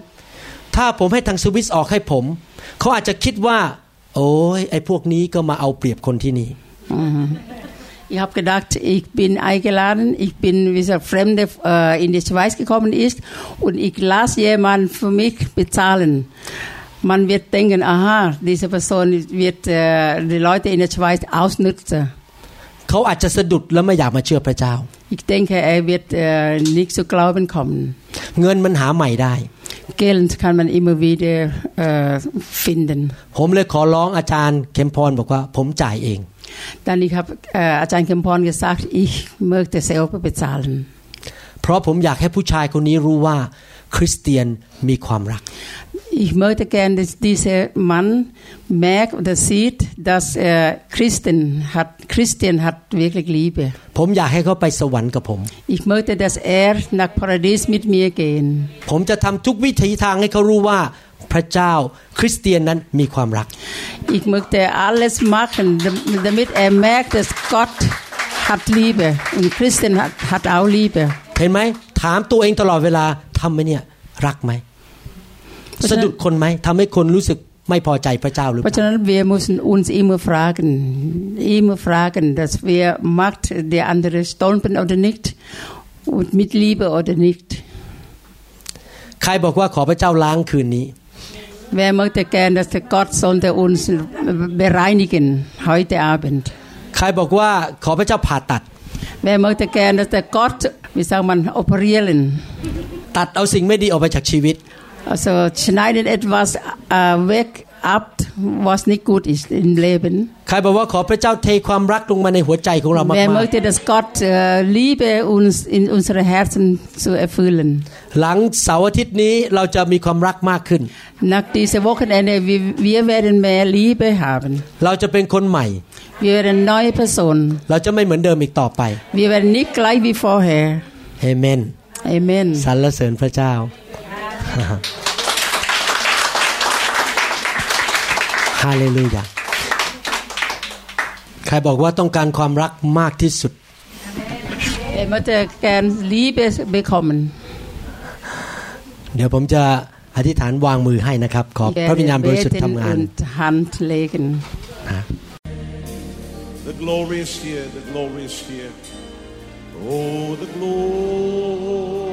ถ้าผมให้ทางสวิสออกให้ผม เขาอาจจะคิดว่า โอ้ยไอ้พวกนี้ก็มาเอาเปรียบคนที่นี่อีกครับกดักอีกเป็นไอเกลันอีกเป็นวิซาเฟรมเดออินดิชไวส์กิคอมมิสต์อุนอีกลาสเยมันฟูมิกปิซาลัน Man wird denken, aha, diese Person wird äh, die Leute in der Schweiz ausnutzen. เขาอาจจะสะดุดแล้วไม่อยากมาเชื่อพระเจ้า Ich denke, er wird äh, nicht zu glauben kommen. เงินมันหาใหม่ได้ Geld kann man immer wieder äh, finden. ผมเลยขอร้องอาจารย์เข็มพรบอกว่าผมจ่ายเอง Dann ich habe äh, อาจารย์เข็มพร gesagt, ich möchte selber bezahlen. เพราะผมอยากให้ผู้ชายคนนี้รู้ว่าคริสเตียนมีความรัก ich möchte gerne, dass dieser Mann merkt oder sieht, dass er Christen hat. Christen hat wirklich Liebe. Ich möchte, dass er nach Paradies mit mir geht. Ich möchte alles machen, damit er merkt, dass Gott hat Liebe und Christen hat, hat auch Liebe. เห็นไหมถามตัวเองตลอดเวลาทำไหมเนี่ยรักไหมสะดุดคนไหมทำให้คนรู้สึกไม่พอใจพระเจ้าหรือเพราะฉะนั้น wir müssen uns immer fragen immer fragen dass wir macht der andere stolpen oder nicht und mit Liebe oder nicht ใครบอกว่าขอพระเจ้าล้างคืนนี้ Wer möchte gern, dass der Gott sollte uns bereinigen heute Abend? ใครบอกว่าขอพระเจ้าผ่าตัด Wer möchte gern, dass der Gott, wie sagt man, operieren? ตัดเอาสิ่งไม่ดีออกไปจากชีวิต Also schneidet etwas weg ab, was nicht gut ist im Leben. ใครบอกว่าขอพระเจ้าเทความรักลงมาในหัวใจของเรามาก Wer möchte, dass Gott Liebe uns in unsere Herzen zu erfüllen? หลังเสาร์อาทิตย์นี้เราจะมีความรักมากขึ้น Nach dieser Wochenende wir werden mehr Liebe haben. เราจะเป็นคนใหม่ Wir werden neue Person. เราจะไม่เหมือนเดิมอีกต่อไป Wir werden nicht gleich wie vorher. Amen. Amen. สรรเสริญพระเจ้าฮาเลลูยาใครบอกว่าต้องการความรักมากที่สุด เอ็มจะแกนลีเบคอม e b e เดี๋ยวผมจะอธิษฐานวางมือให้นะครับขอบพระวิญญาณบริสุทธิ์ทำงาน The glory is here, the glory is here. Oh, the glory.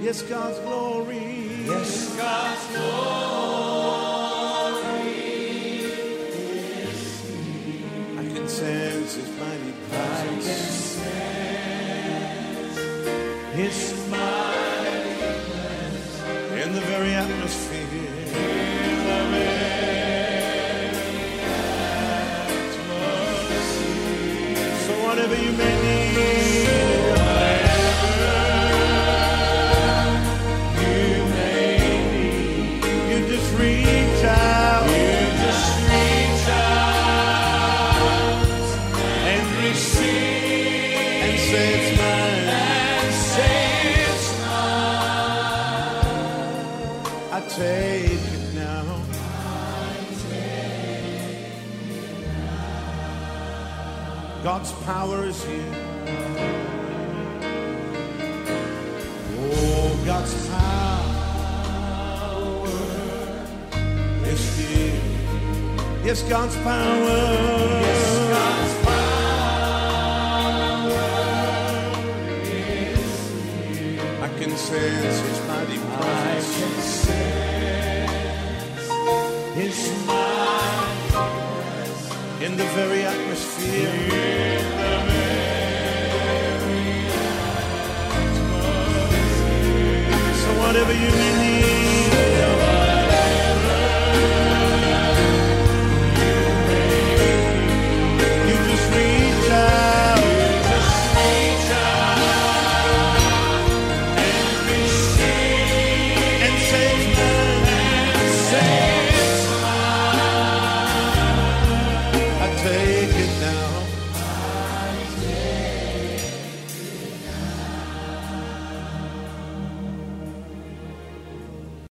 Yes, God's glory. Yes, God's glory is I can sense His mighty presence. His mighty presence in the very atmosphere. Yes, God's power. Yes, God's power is here. I can sense His mighty presence. I can sense His mighty in the very atmosphere. So whatever you need.